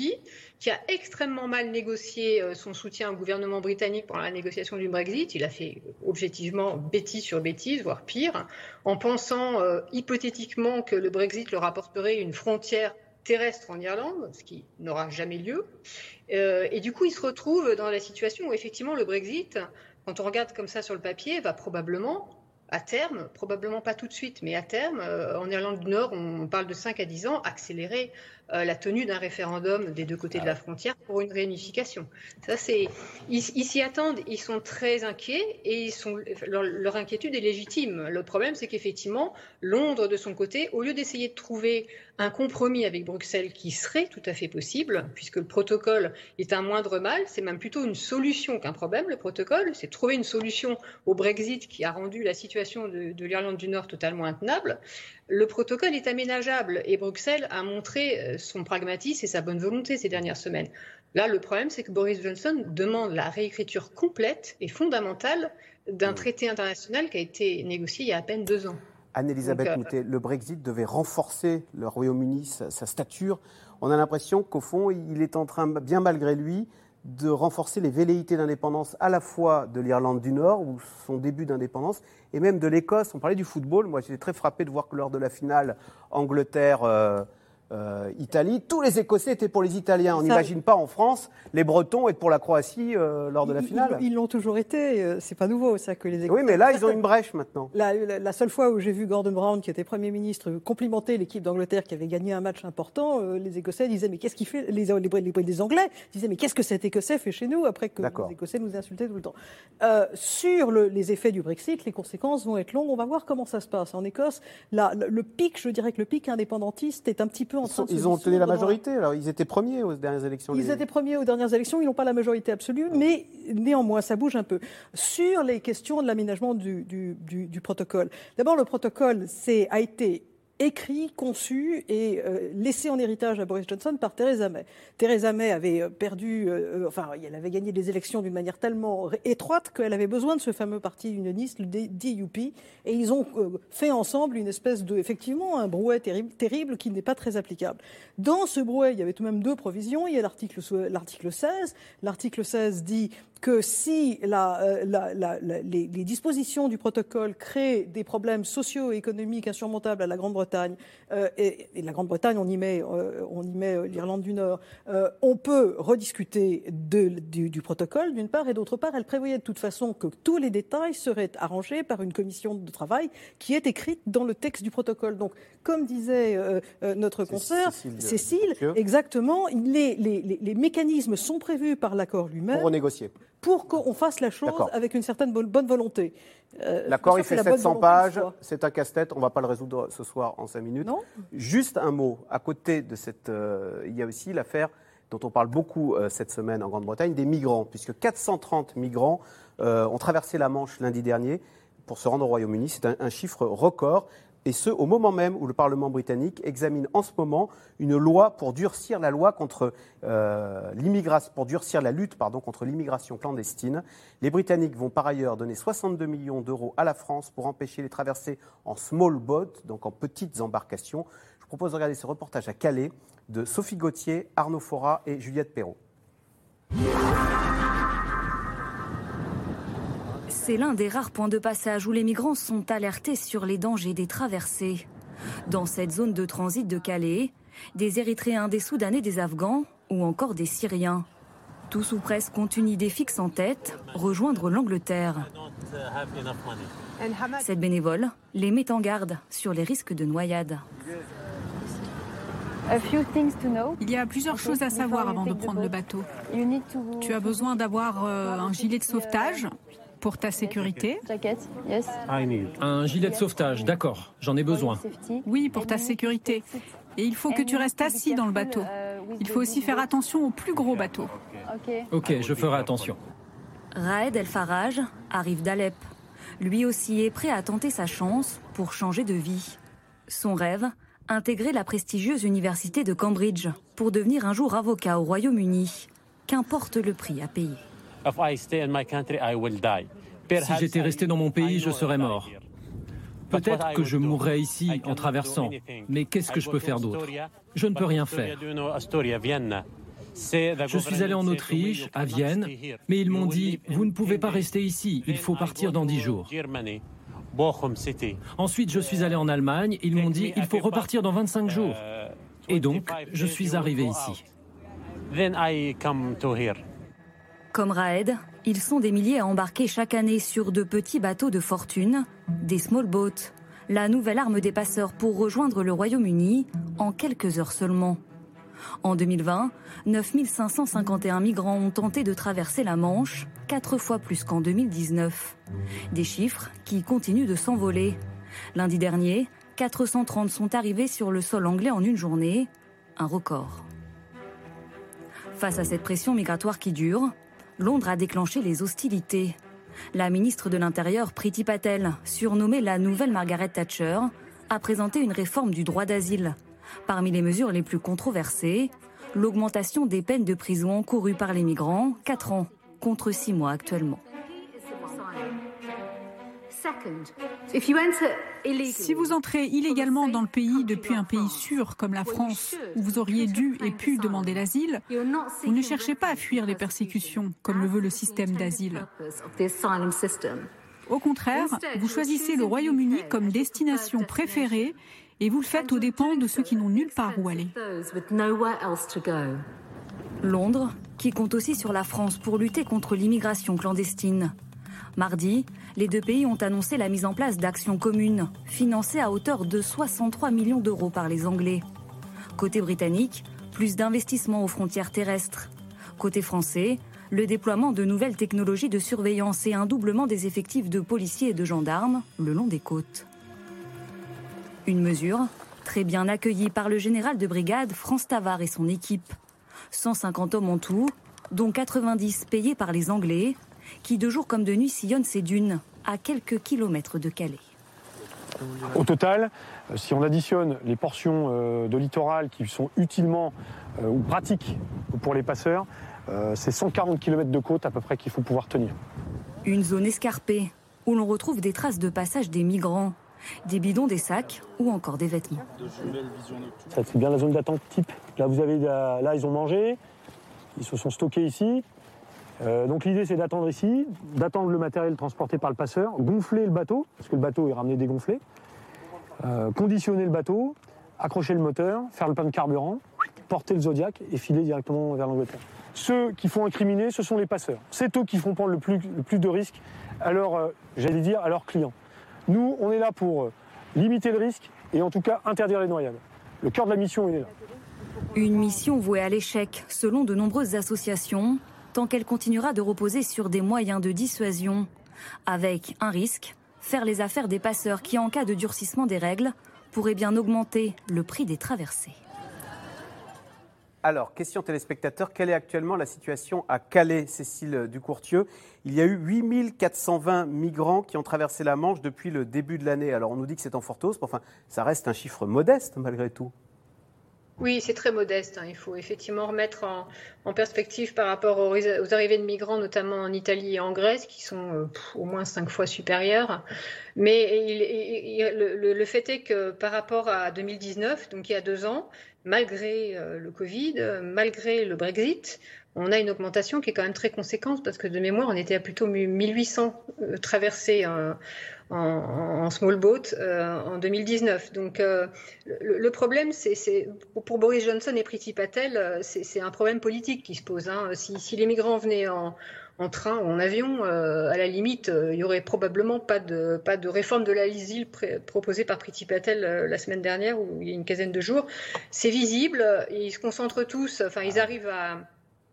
qui a extrêmement mal négocié euh, son soutien au gouvernement britannique pendant la négociation du Brexit. Il a fait objectivement bêtise sur bêtise, voire pire, en pensant euh, hypothétiquement que le Brexit leur apporterait une frontière terrestre en Irlande, ce qui n'aura jamais lieu. Euh, et du coup, il se retrouve dans la situation où effectivement le Brexit, quand on regarde comme ça sur le papier, va probablement à terme, probablement pas tout de suite, mais à terme, euh, en Irlande du Nord, on parle de 5 à 10 ans, accélérer euh, la tenue d'un référendum des deux côtés de la frontière pour une réunification. Ça, c'est, ils, s'y attendent, ils sont très inquiets et ils sont, leur, inquiétude est légitime. Le problème, c'est qu'effectivement, Londres, de son côté, au lieu d'essayer de trouver un compromis avec Bruxelles qui serait tout à fait possible, puisque le protocole est un moindre mal, c'est même plutôt une solution qu'un problème, le protocole, c'est trouver une solution au Brexit qui a rendu la situation de, de l'Irlande du Nord totalement intenable. Le protocole est aménageable et Bruxelles a montré euh, son pragmatisme et sa bonne volonté ces dernières semaines. Là, le problème, c'est que Boris Johnson demande la réécriture complète et fondamentale d'un traité international qui a été négocié il y a à peine deux ans. Anne-Elisabeth euh, Moutet, le Brexit devait renforcer le Royaume-Uni, sa, stature. On a l'impression qu'au fond, il est en train, bien malgré lui, de renforcer les velléités d'indépendance à la fois de l'Irlande du Nord, ou son début d'indépendance, et même de l'Écosse. On parlait du football. Moi, j'étais très frappé de voir que lors de la finale Angleterre. Euh, euh, Italie, tous les Écossais étaient pour les Italiens. On n'imagine pas en France les Bretons être pour la Croatie euh, lors de la finale. Ils l'ont toujours été, euh, c'est pas nouveau ça que les Écossais. Oui, mais là ils ont une brèche maintenant. [LAUGHS] La, seule fois où j'ai vu Gordon Brown, qui était Premier ministre, complimenter l'équipe d'Angleterre qui avait gagné un match important, les Écossais disaient mais qu'est-ce qu'il fait les, les, Anglais disaient mais qu'est-ce que cet Écossais fait chez nous après que les Écossais nous insultaient tout le temps? sur les effets du Brexit, les conséquences vont être longues. On va voir comment ça se passe en Écosse. le pic, je dirais que le pic indépendantiste est un petit peu ils ont tenu la majorité, alors ils étaient premiers aux dernières élections. Ils étaient premiers aux dernières élections, ils n'ont pas la majorité absolue, mais néanmoins, ça bouge un peu. Sur les questions de l'aménagement du, du, protocole, d'abord, le protocole a été écrit, conçu et euh, laissé en héritage à Boris Johnson par Theresa May. Theresa May avait euh, perdu, euh, enfin, elle avait gagné des élections d'une manière tellement étroite qu'elle avait besoin de ce fameux parti unioniste, le DUP, et ils ont fait ensemble une espèce de, effectivement, un brouet terrible, terrible qui n'est pas très applicable. Dans ce brouet, il y avait tout de même deux provisions. Il y a l'article 16. L'article 16 dit que si euh, les, dispositions du protocole créent des problèmes socio-économiques insurmontables à la Grande-Bretagne, euh, et, la Grande-Bretagne, on y met, euh, on y met l'Irlande du Nord, on peut rediscuter du, protocole, d'une part, et d'autre part, elle prévoyait de toute façon que tous les détails seraient arrangés par une commission de travail qui est écrite dans le texte du protocole. Donc, comme disait notre concert, Cécile, exactement, les, les, mécanismes sont prévus par l'accord lui-même. Pour renégocier pour qu'on fasse la chose avec une certaine bonne volonté. Euh, L'accord, il fait 700 pages, c'est un casse-tête, on ne va pas le résoudre ce soir en 5 minutes. Non Juste un mot, à côté de cette... Euh, il y a aussi l'affaire dont on parle beaucoup euh, cette semaine en Grande-Bretagne, des migrants, puisque 430 migrants ont traversé la Manche lundi dernier pour se rendre au Royaume-Uni. C'est un, chiffre record et ce, au moment même où le Parlement britannique examine en ce moment une loi pour durcir la loi contre euh, l'immigration, pour durcir la lutte pardon, contre l'immigration clandestine. Les Britanniques vont par ailleurs donner 62 millions d'euros à la France pour empêcher les traversées en small boat, donc en petites embarcations. Je vous propose de regarder ce reportage à Calais de Sophie Gauthier, Arnaud Fora et Juliette Perrault. C'est l'un des rares points de passage où les migrants sont alertés sur les dangers des traversées. Dans cette zone de transit de Calais, des Érythréens, des Soudanais, des Afghans ou encore des Syriens. Tous ou presque ont une idée fixe en tête, rejoindre l'Angleterre. Cette bénévole les met en garde sur les risques de noyade. Il y a plusieurs choses à savoir avant de prendre le bateau. Tu as besoin d'avoir euh, un gilet de sauvetage, pour ta sécurité Un gilet de sauvetage, d'accord, j'en ai besoin. Oui, pour ta sécurité. Et il faut que tu restes assis dans le bateau. Il faut aussi faire attention aux plus gros bateaux. Ok, je ferai attention. Raed El Faraj arrive d'Alep. Lui aussi est prêt à tenter sa chance pour changer de vie. Son rêve, intégrer la prestigieuse université de Cambridge pour devenir un jour avocat au Royaume-Uni. Qu'importe le prix à payer. Si j'étais resté dans mon pays, je serais mort. Peut-être que je mourrais ici en traversant, mais qu'est-ce que je peux faire d'autre? Je ne peux rien faire. Je suis allé en Autriche, à Vienne, mais ils m'ont dit, vous ne pouvez pas rester ici, il faut partir dans dix jours. Ensuite, je suis allé en Allemagne, ils m'ont dit, il faut repartir dans 25 jours. Et donc, je suis arrivé ici. Comme Raed, ils sont des milliers à embarquer chaque année sur de petits bateaux de fortune, des small boats, la nouvelle arme des passeurs pour rejoindre le Royaume-Uni en quelques heures seulement. En 2020, 9551 migrants ont tenté de traverser la Manche, quatre fois plus qu'en 2019. Des chiffres qui continuent de s'envoler. Lundi dernier, 430 sont arrivés sur le sol anglais en une journée, un record. Face à cette pression migratoire qui dure, Londres a déclenché les hostilités. La ministre de l'Intérieur, Priti Patel, surnommée la nouvelle Margaret Thatcher, a présenté une réforme du droit d'asile. Parmi les mesures les plus controversées, l'augmentation des peines de prison encourues par les migrants, 4 ans contre 6 mois actuellement. Si vous entrez illégalement dans le pays depuis un pays sûr comme la France, où vous auriez dû et pu demander l'asile, vous ne cherchez pas à fuir les persécutions comme le veut le système d'asile. Au contraire, vous choisissez le Royaume-Uni comme destination préférée et vous le faites aux dépens de ceux qui n'ont nulle part où aller. Londres, qui compte aussi sur la France pour lutter contre l'immigration clandestine. Mardi, les deux pays ont annoncé la mise en place d'actions communes, financées à hauteur de 63 millions d'euros par les Anglais. Côté britannique, plus d'investissements aux frontières terrestres. Côté français, le déploiement de nouvelles technologies de surveillance et un doublement des effectifs de policiers et de gendarmes le long des côtes. Une mesure très bien accueillie par le général de brigade France Tavar et son équipe. 150 hommes en tout, dont 90 payés par les Anglais, qui de jour comme de nuit sillonnent ces dunes à quelques kilomètres de Calais. Au total, euh, si on additionne les portions euh, de littoral qui sont utilement euh, ou pratiques pour les passeurs, c'est 140 km de côte à peu près qu'il faut pouvoir tenir. Une zone escarpée où l'on retrouve des traces de passage des migrants, des bidons, des sacs ou encore des vêtements. Ça c'est bien la zone d'attente type. Là vous avez là ils ont mangé, ils se sont stockés ici. Euh, donc l'idée c'est d'attendre ici, d'attendre le matériel transporté par le passeur, gonfler le bateau, parce que le bateau est ramené dégonflé, euh, conditionner le bateau, accrocher le moteur, faire le plein de carburant, porter le Zodiac et filer directement vers l'Angleterre. Ceux qui font incriminer, ce sont les passeurs. C'est eux qui font prendre le plus, de risques à euh, j'allais dire, à leurs clients. Nous, on est là pour limiter le risque et en tout cas interdire les noyades. Le cœur de la mission, est là. Une mission vouée à l'échec, selon de nombreuses associations, tant qu'elle continuera de reposer sur des moyens de dissuasion, avec un risque, faire les affaires des passeurs qui, en cas de durcissement des règles, pourraient bien augmenter le prix des traversées. Alors, question téléspectateur, quelle est actuellement la situation à Calais, Cécile Ducourtieu Il y a eu 8420 migrants qui ont traversé la Manche depuis le début de l'année. Alors, on nous dit que c'est en forte mais enfin, ça reste un chiffre modeste malgré tout. Oui, c'est très modeste. Hein. Il faut effectivement remettre en, perspective par rapport aux, arrivées de migrants, notamment en Italie et en Grèce, qui sont euh, au moins cinq fois supérieures. Mais le, fait est que par rapport à 2019, donc il y a deux ans, malgré euh, le Covid, malgré le Brexit, on a une augmentation qui est quand même très conséquente parce que de mémoire, on était à plutôt 1800 euh, traversées en, small boat euh, en 2019. Donc le, problème, c'est pour Boris Johnson et Priti Patel, c'est un problème politique qui se pose. Hein. Si, les migrants venaient en, en train en avion, à la limite, il n'y aurait probablement pas de, pas de réforme de proposée par Priti Patel la semaine dernière ou il y a une quinzaine de jours. C'est visible, ils se concentrent tous, enfin ils arrivent à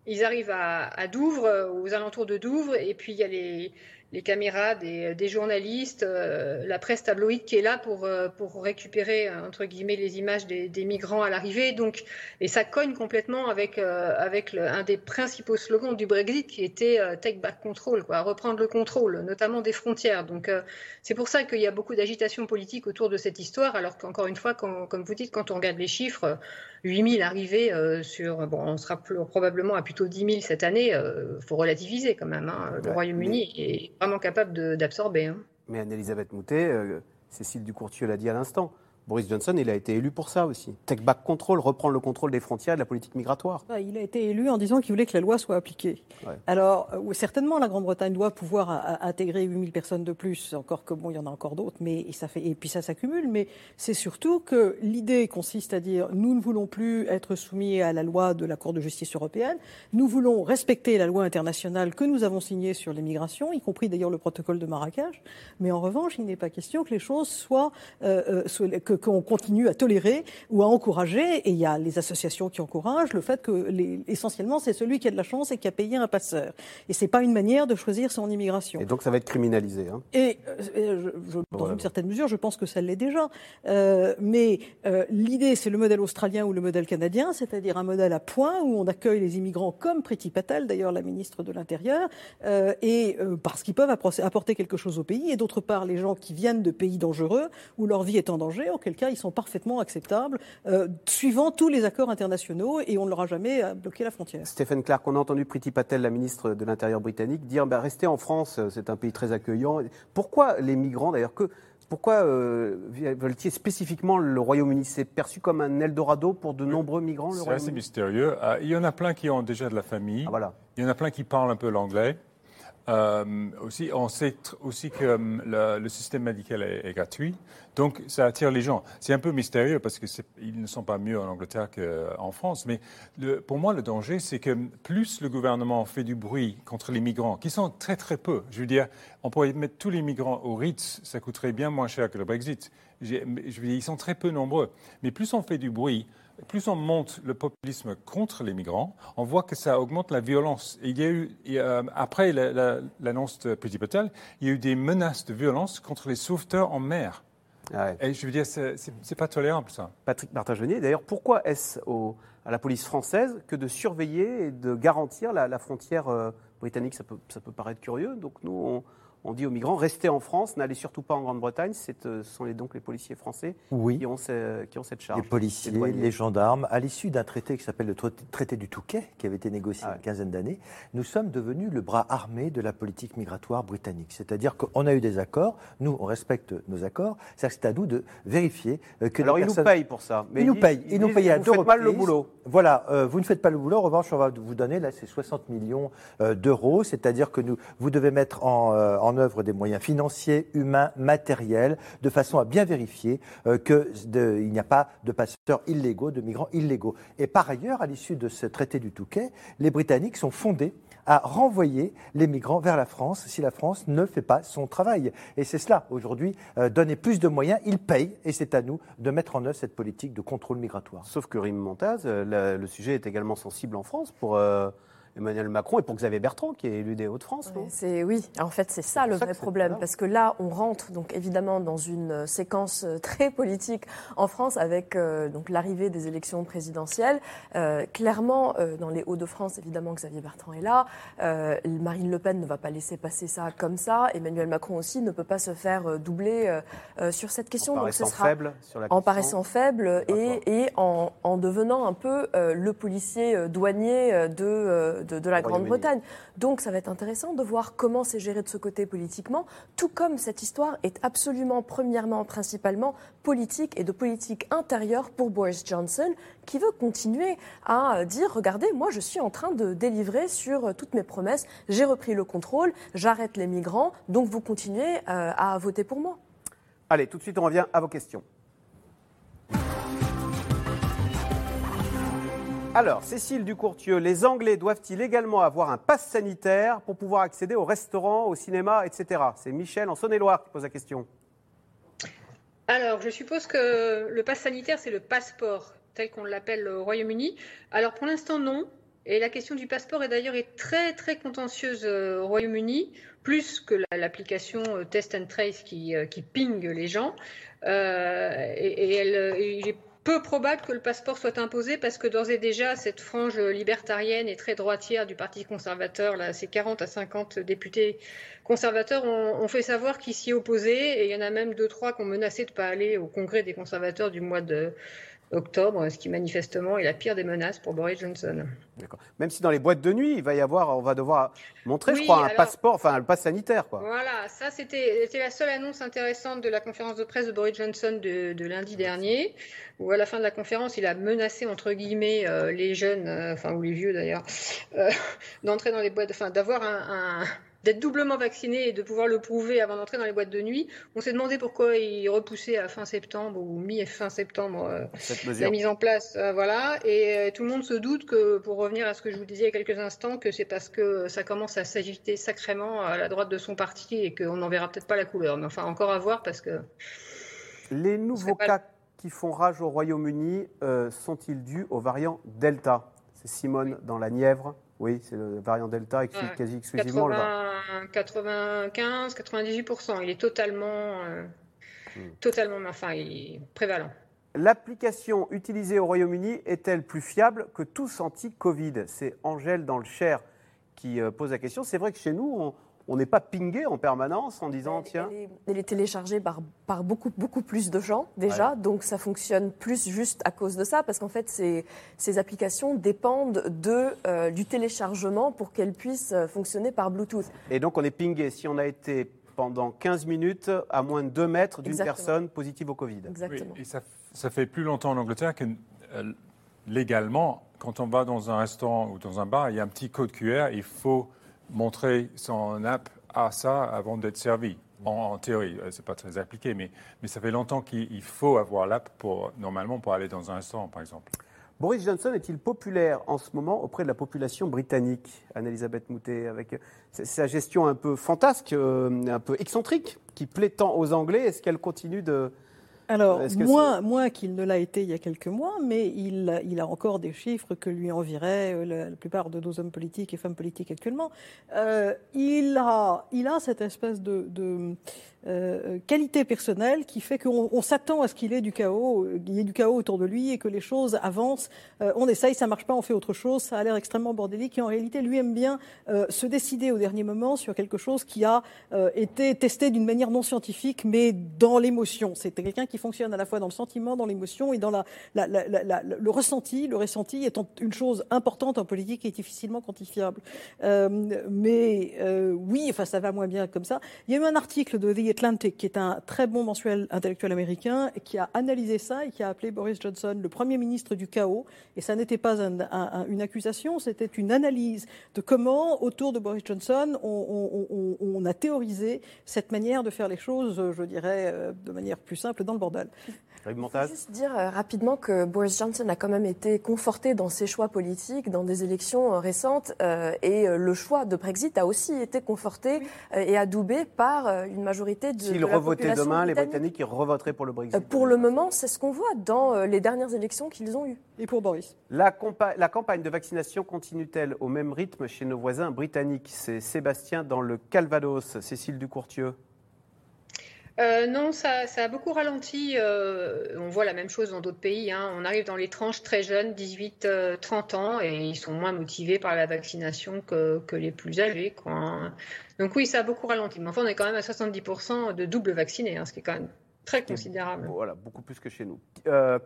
ils arrivent à, Douvres, aux alentours de Douvres, et puis il y a les, les caméras des, journalistes, euh, la presse tabloïde qui est là pour, euh, pour récupérer entre guillemets les images des, migrants à l'arrivée. Donc, et ça cogne complètement avec euh, avec un des principaux slogans du Brexit qui était take back control, quoi, reprendre le contrôle, notamment des frontières. Donc, c'est pour ça qu'il y a beaucoup d'agitation politique autour de cette histoire, alors qu'encore une fois, comme vous dites, quand on regarde les chiffres 8000 arrivés euh, sur, bon, on sera probablement à plutôt 10 000 cette année. Il euh, faut relativiser quand même. Hein. Le Royaume-Uni est vraiment capable d'absorber. Hein. Mais Anne-Elisabeth Moutet, euh, Cécile Ducourtieu l'a dit à l'instant, Boris Johnson, il a été élu pour ça aussi. Take back control, reprendre le contrôle des frontières et de la politique migratoire. Bah, il a été élu en disant qu'il voulait que la loi soit appliquée. Alors, euh, certainement, la Grande-Bretagne doit pouvoir intégrer 8000 personnes de plus, encore que bon, il y en a encore d'autres, mais ça fait, et puis ça s'accumule. Mais c'est surtout que l'idée consiste à dire nous ne voulons plus être soumis à la loi de la Cour de justice européenne, nous voulons respecter la loi internationale que nous avons signée sur l'immigration, y compris d'ailleurs le protocole de Marrakech. Mais en revanche, il n'est pas question que les choses soient, euh, euh que qu'on continue à tolérer ou à encourager. Et il y a les associations qui encouragent le fait que, les, essentiellement, c'est celui qui a de la chance et qui a payé un passeur. Et c'est pas une manière de choisir son immigration. Et donc ça va être criminalisé. Hein. Et, euh, dans une certaine mesure, je pense que ça l'est déjà. Euh, mais euh, l'idée, c'est le modèle australien ou le modèle canadien, c'est-à-dire un modèle à point où on accueille les immigrants comme Priti Patel, d'ailleurs la ministre de l'Intérieur, et parce qu'ils peuvent apporter quelque chose au pays, et d'autre part les gens qui viennent de pays dangereux où leur vie est en danger, auquel cas ils sont parfaitement acceptables, euh, suivant tous les accords internationaux, et on ne leur a jamais euh, bloqué la frontière. Stéphane Clark, on a entendu Priti Patel, la ministre de l'Intérieur britannique, dire bah, restez en France, euh, c'est un pays très accueillant. Pourquoi les migrants, d'ailleurs, que pourquoi veulent-ils spécifiquement le Royaume-Uni? C'est perçu comme un Eldorado pour de nombreux migrants, le C'est assez mystérieux. il y en a plein qui ont déjà de la famille. Ah, il y en a plein qui parlent un peu l'anglais. Euh, aussi, on sait aussi que euh, le, système médical est, gratuit, donc ça attire les gens. C'est un peu mystérieux parce qu'ils ne sont pas mieux en Angleterre qu'en France, mais pour moi, le danger, c'est que plus le gouvernement fait du bruit contre les migrants, qui sont très très peu, je veux dire, on pourrait mettre tous les migrants au Ritz, ça coûterait bien moins cher que le Brexit. Je veux dire, ils sont très peu nombreux, mais plus on fait du bruit, plus on monte le populisme contre les migrants, on voit que ça augmente la violence. il y a eu, après l'annonce de Petit Patel, il y a eu des menaces de violence contre les sauveteurs en mer. Ah et je veux dire, c'est pas tolérable ça. Patrick Martin-Genier, d'ailleurs, pourquoi est-ce à la police française que de surveiller et de garantir la, frontière euh, britannique? Ça peut, ça peut paraître curieux. Donc nous, on, on dit aux migrants restez en France, n'allez surtout pas en Grande-Bretagne. Euh, ce sont donc les policiers français qui, ont qui, ont cette charge. Les policiers, les gendarmes. À l'issue d'un traité qui s'appelle le traité du Touquet, qui avait été négocié il y a une quinzaine d'années, nous sommes devenus le bras armé de la politique migratoire britannique. C'est-à-dire qu'on a eu des accords, nous on respecte nos accords, c'est à nous de vérifier euh, que Alors les ils nous payent pour ça. Mais ils nous payent. Ils, nous payent à deux reprises. mal le boulot. Voilà, euh, vous ne faites pas le boulot. En revanche, on va vous donner là ces 60 millions d'euros, c'est-à-dire que nous, vous devez mettre en, en œuvre des moyens financiers, humains, matériels, de façon à bien vérifier euh, qu'il n'y a pas de passeurs illégaux, de migrants illégaux. Et par ailleurs, à l'issue de ce traité du Touquet, les Britanniques sont fondés à renvoyer les migrants vers la France si la France ne fait pas son travail. Et c'est cela, aujourd'hui, euh, donner plus de moyens, ils payent, et c'est à nous de mettre en œuvre cette politique de contrôle migratoire. Sauf que Rim Montaz, euh, le sujet est également sensible en France pour Emmanuel Macron et pour Xavier Bertrand, qui est élu des Hauts-de-France. c'est oui. En fait, c'est ça le vrai problème, parce que là, on rentre donc évidemment dans une séquence très politique en France avec donc l'arrivée des élections présidentielles. clairement, dans les Hauts-de-France, évidemment, Xavier Bertrand est là. Marine Le Pen ne va pas laisser passer ça comme ça. Emmanuel Macron aussi ne peut pas se faire doubler sur cette question. En paraissant faible sur la En paraissant faible et, et en, en, devenant un peu le policier douanier de, de, de la Grande-Bretagne. Donc ça va être intéressant de voir comment c'est géré de ce côté politiquement, tout comme cette histoire est absolument, premièrement, principalement politique et de politique intérieure pour Boris Johnson, qui veut continuer à dire, regardez, moi je suis en train de délivrer sur toutes mes promesses, j'ai repris le contrôle, j'arrête les migrants, donc vous continuez à voter pour moi. Allez, tout de suite, on revient à vos questions. Alors, Cécile Ducourtieu, les Anglais doivent-ils également avoir un pass sanitaire pour pouvoir accéder au restaurant, au cinéma, etc. C'est Michel en Saône-et-Loire qui pose la question. Alors, je suppose que le pass sanitaire, c'est le passeport, tel qu'on l'appelle au Royaume-Uni. Alors, pour l'instant, non. Et la question du passeport est d'ailleurs très très contentieuse euh, au Royaume-Uni, plus que l'application euh, Test and Trace qui, euh, qui ping les gens. Peu probable que le passeport soit imposé parce que d'ores et déjà, cette frange libertarienne et très droitière du Parti conservateur, là, ces 40 à 50 députés conservateurs ont, fait savoir qu'ils s'y opposaient. Et il y en a même deux, trois qui ont menacé de ne pas aller au congrès des conservateurs du mois de, octobre, ce qui manifestement est la pire des menaces pour Boris Johnson. Même si dans les boîtes de nuit, il va y avoir, on va devoir montrer, je crois, un passeport, enfin un passe sanitaire, quoi. Voilà, ça c'était la seule annonce intéressante de la conférence de presse de Boris Johnson de, lundi dernier, où à la fin de la conférence, il a menacé entre guillemets euh, les jeunes, euh, enfin ou les vieux d'ailleurs, euh, [LAUGHS] d'entrer dans les boîtes, enfin d'avoir un d'être doublement vacciné et de pouvoir le prouver avant d'entrer dans les boîtes de nuit. On s'est demandé pourquoi il repoussait à fin septembre ou mi-fin septembre euh, la mise en place. Euh, voilà. Et euh, tout le monde se doute que, pour revenir à ce que je vous disais il y a quelques instants, que c'est parce que ça commence à s'agiter sacrément à la droite de son parti et qu'on n'en verra peut-être pas la couleur. Mais enfin, encore à voir parce que. Les nouveaux cas qui font rage au Royaume-Uni sont-ils dus au variant Delta? C'est Simone dans la Nièvre. Oui, c'est le variant Delta quasi exclusivement 95, 98%. Il est totalement, euh, hmm. totalement, enfin, il est prévalent. L'application utilisée au Royaume-Uni est-elle plus fiable que tous anti-Covid? C'est Angèle dans le Cher qui euh, pose la question. C'est vrai que chez nous, on, on n'est pas pingé en permanence en disant tiens. Elle est, téléchargée par, par, beaucoup, beaucoup plus de gens déjà, donc ça fonctionne plus juste à cause de ça, parce qu'en fait ces, ces, applications dépendent de, euh, du téléchargement pour qu'elles puissent euh, fonctionner par Bluetooth. Et donc on est pingé si on a été pendant 15 minutes à moins de 2 mètres d'une personne positive au Covid. Exactement. et ça, ça, fait plus longtemps en Angleterre que euh, légalement, quand on va dans un restaurant ou dans un bar, il y a un petit code QR, il faut montrer son app à ça avant d'être servi. En, théorie, euh, c'est pas très appliqué, mais, mais ça fait longtemps qu'il faut avoir l'app pour normalement pour aller dans un restaurant, par exemple. Boris Johnson est-il populaire en ce moment auprès de la population britannique, Anne-Elisabeth Moutet, avec sa gestion un peu fantasque, euh, un peu excentrique, qui plaît tant aux Anglais Est-ce qu'elle continue de, alors, moins, moins qu'il ne l'a été il y a quelques mois, mais il, il a encore des chiffres que lui enviraient euh, la, plupart de nos hommes politiques et femmes politiques actuellement. Euh, il, a, il a cette espèce de, de euh, qualité personnelle qui fait qu'on s'attend à ce qu'il ait du chaos, qu'il y ait du chaos autour de lui et que les choses avancent. Euh, on essaye, ça marche pas, on fait autre chose. Ça a l'air extrêmement bordélique et en réalité, lui aime bien euh, se décider au dernier moment sur quelque chose qui a été testé d'une manière non scientifique, mais dans l'émotion. C'est quelqu'un qui fonctionne à la fois dans le sentiment, dans l'émotion et dans le ressenti. Le ressenti étant une chose importante en politique et difficilement quantifiable. mais oui, enfin, ça va moins bien comme ça. Il y a eu un article de The Atlantic, qui est un très bon mensuel intellectuel américain, qui a analysé ça et qui a appelé Boris Johnson le Premier ministre du chaos. Et ça n'était pas une accusation, c'était une analyse de comment, autour de Boris Johnson, on, a théorisé cette manière de faire les choses, je dirais, euh, de manière plus simple, dans le bordel. Je veux juste dire euh, rapidement que Boris Johnson a quand même été conforté dans ses choix politiques, dans des élections euh, récentes, euh, et le choix de Brexit a aussi été conforté et adoubé par une majorité de, S'il revotait demain, les Britanniques ils revoteraient pour le Brexit. pour le moment, c'est ce qu'on voit dans les dernières élections qu'ils ont eues. Et pour Boris la, la campagne de vaccination continue-t-elle au même rythme chez nos voisins britanniques? C'est Sébastien dans le Calvados. Cécile Ducourtieux. Euh, non, ça, a beaucoup ralenti. Euh, on voit la même chose dans d'autres pays. Hein. On arrive dans les tranches très jeunes, 18-30 euh, ans, et ils sont moins motivés par la vaccination que, les plus âgés. Donc oui, ça a beaucoup ralenti. Mais enfin, on est quand même à 70% de double vaccinés, hein, ce qui est quand même très considérable. Voilà, beaucoup plus que chez nous.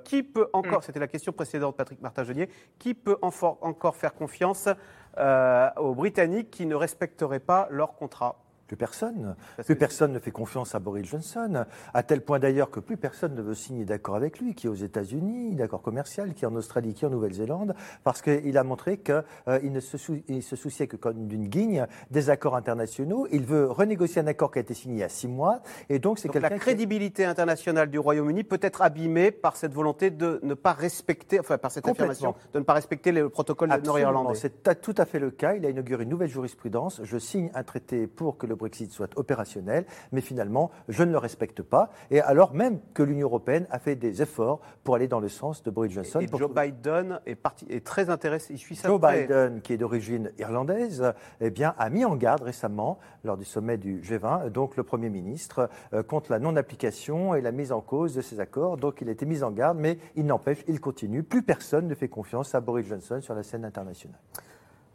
qui peut encore, mm. c'était la question précédente, Patrick Martin-Genier, qui peut encore faire confiance aux Britanniques qui ne respecteraient pas leur contrat? Plus personne. plus personne ne fait confiance à Boris Johnson, à tel point d'ailleurs que plus personne ne veut signer d'accord avec lui, qui est aux États-Unis, d'accord commercial, qui est en Australie, qui est en Nouvelle-Zélande, parce qu'il a montré qu'il euh, ne se, se, souciait que d'une guigne des accords internationaux. Il veut renégocier un accord qui a été signé il y a six mois, et donc c'est La crédibilité internationale du Royaume-Uni peut être abîmée par cette volonté de ne pas respecter, enfin par cette affirmation, de ne pas respecter le protocole nord-irlandais. C'est tout à fait le cas. Il a inauguré une nouvelle jurisprudence. Je signe un traité pour que le Brexit soit opérationnel, mais finalement, je ne le respecte pas. Et alors même que l'Union européenne a fait des efforts pour aller dans le sens de Boris Johnson. Et, Joe Biden est, parti, est très intéressé, il suit ça. Joe Biden, qui est d'origine irlandaise, eh bien, a mis en garde récemment, lors du sommet du G20, donc le Premier ministre, euh, contre la non-application et la mise en cause de ces accords. Donc il a été mis en garde, mais il n'empêche, il continue. Plus personne ne fait confiance à Boris Johnson sur la scène internationale.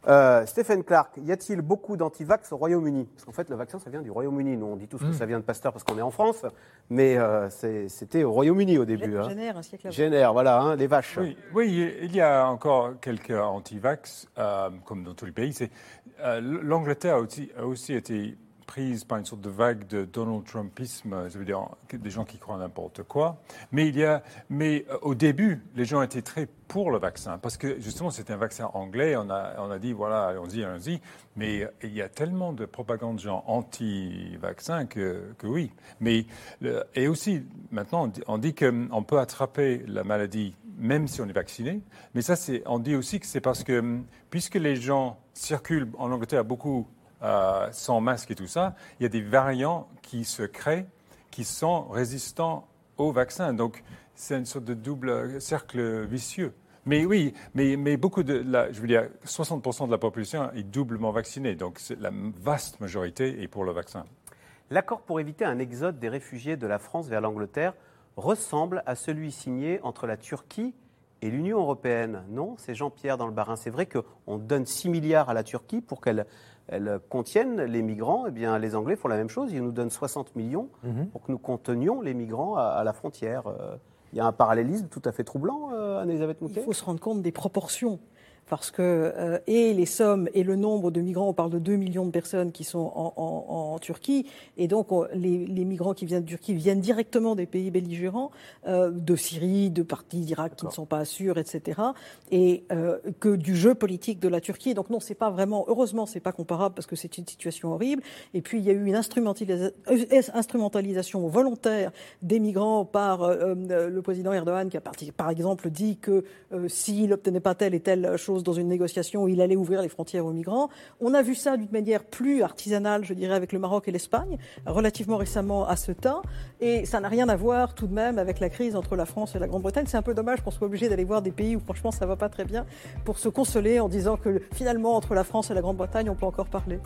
Euh, Stephen Clark, y a-t-il beaucoup d'antivax au Royaume-Uni? Parce qu'en fait, le vaccin, ça vient du Royaume-Uni. Nous, on dit tous que hmm. ça vient de Pasteur parce qu'on est en France, mais euh, c'était au Royaume-Uni au début. Hein. Génère, un siècle Génère, voilà, hein, les vaches. Oui, il y a encore quelques antivax, euh, comme dans tous les pays. L'Angleterre a aussi été prise par une sorte de vague de Donald Trumpisme, ça veut dire des gens qui croient n'importe quoi. Mais, il y a, mais euh, au début, les gens étaient très pour le vaccin, parce que justement c'était un vaccin anglais, on a, on a dit voilà, allons-y, allons-y, mais il y a tellement de propagande gens anti-vaccin que, que, oui. Mais, et aussi, maintenant, on dit, qu'on peut attraper la maladie même si on est vacciné, mais ça, on dit aussi que c'est parce que, puisque les gens circulent en Angleterre beaucoup euh, sans masque et tout ça, il y a des variants qui se créent qui sont résistants au vaccin. Donc, c'est une sorte de double cercle vicieux. Mais oui, mais, beaucoup de je veux dire, 60% de la population est doublement vaccinée. Donc, la vaste majorité est pour le vaccin. L'accord pour éviter un exode des réfugiés de la France vers l'Angleterre ressemble à celui signé entre la Turquie et l'Union européenne. Non, c'est Jean-Pierre dans le Barin. C'est vrai qu'on donne 6 milliards à la Turquie pour qu'elle elles contiennent les migrants, eh bien, les Anglais font la même chose. Ils nous donnent 60 millions mhm. pour que nous contenions les migrants à, la frontière. Euh, il y a un parallélisme tout à fait troublant, euh, Anne-Elisabeth Mouquet? Il faut se rendre compte des proportions parce que euh, et les sommes et le nombre de migrants, on parle de 2 millions de personnes qui sont en, Turquie, et donc les, migrants qui viennent de Turquie viennent directement des pays belligérants, euh, de Syrie, de parties d'Irak qui ne sont pas sûrs, etc. Et euh, que du jeu politique de la Turquie. Donc non, c'est pas vraiment, heureusement, c'est pas comparable parce que c'est une situation horrible. Et puis il y a eu une instrumentalisation volontaire des migrants par le président Erdogan, qui a par exemple dit que s'il n'obtenait pas telle et telle chose dans une négociation où il allait ouvrir les frontières aux migrants. On a vu ça d'une manière plus artisanale, je dirais, avec le Maroc et l'Espagne, relativement récemment à ce temps. Et ça n'a rien à voir tout de même avec la crise entre la France et la Grande-Bretagne. C'est un peu dommage qu'on soit obligé d'aller voir des pays où franchement ça va pas très bien pour se consoler en disant que finalement entre la France et la Grande-Bretagne on peut encore parler.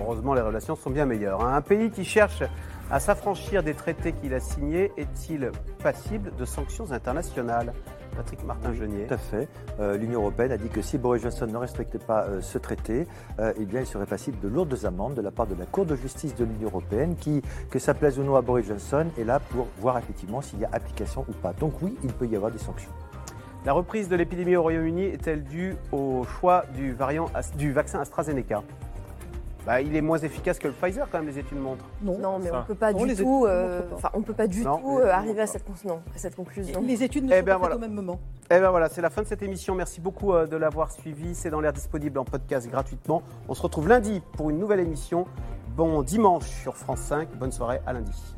heureusement les relations sont bien meilleures. Hein. Un pays qui cherche à s'affranchir des traités qu'il a signés est-il passible de sanctions internationales? Patrick Martin-Genier. Tout à fait. Euh, L'Union européenne a dit que si Boris Johnson ne respectait pas euh, ce traité, euh, eh bien, il serait passible de lourdes amendes de la part de la Cour de justice de l'Union européenne, qui, que ça plaise ou non à Boris Johnson, est là pour voir effectivement s'il y a application ou pas. Donc oui, il peut y avoir des sanctions. La reprise de l'épidémie au Royaume-Uni est-elle due au choix du, variant, du vaccin AstraZeneca? Bah, il est moins efficace que le Pfizer quand même, les études montrent. Non, mais on ne peut pas du tout, euh, on peut pas du tout euh, arriver à cette, cette, conclusion. Les études ne eh sont ben pas faites au même moment. Eh bien voilà, c'est la fin de cette émission. Merci beaucoup euh, de l'avoir suivi. C'est dans l'air disponible en podcast gratuitement. On se retrouve lundi pour une nouvelle émission. Bon dimanche sur France 5. Bonne soirée, à lundi.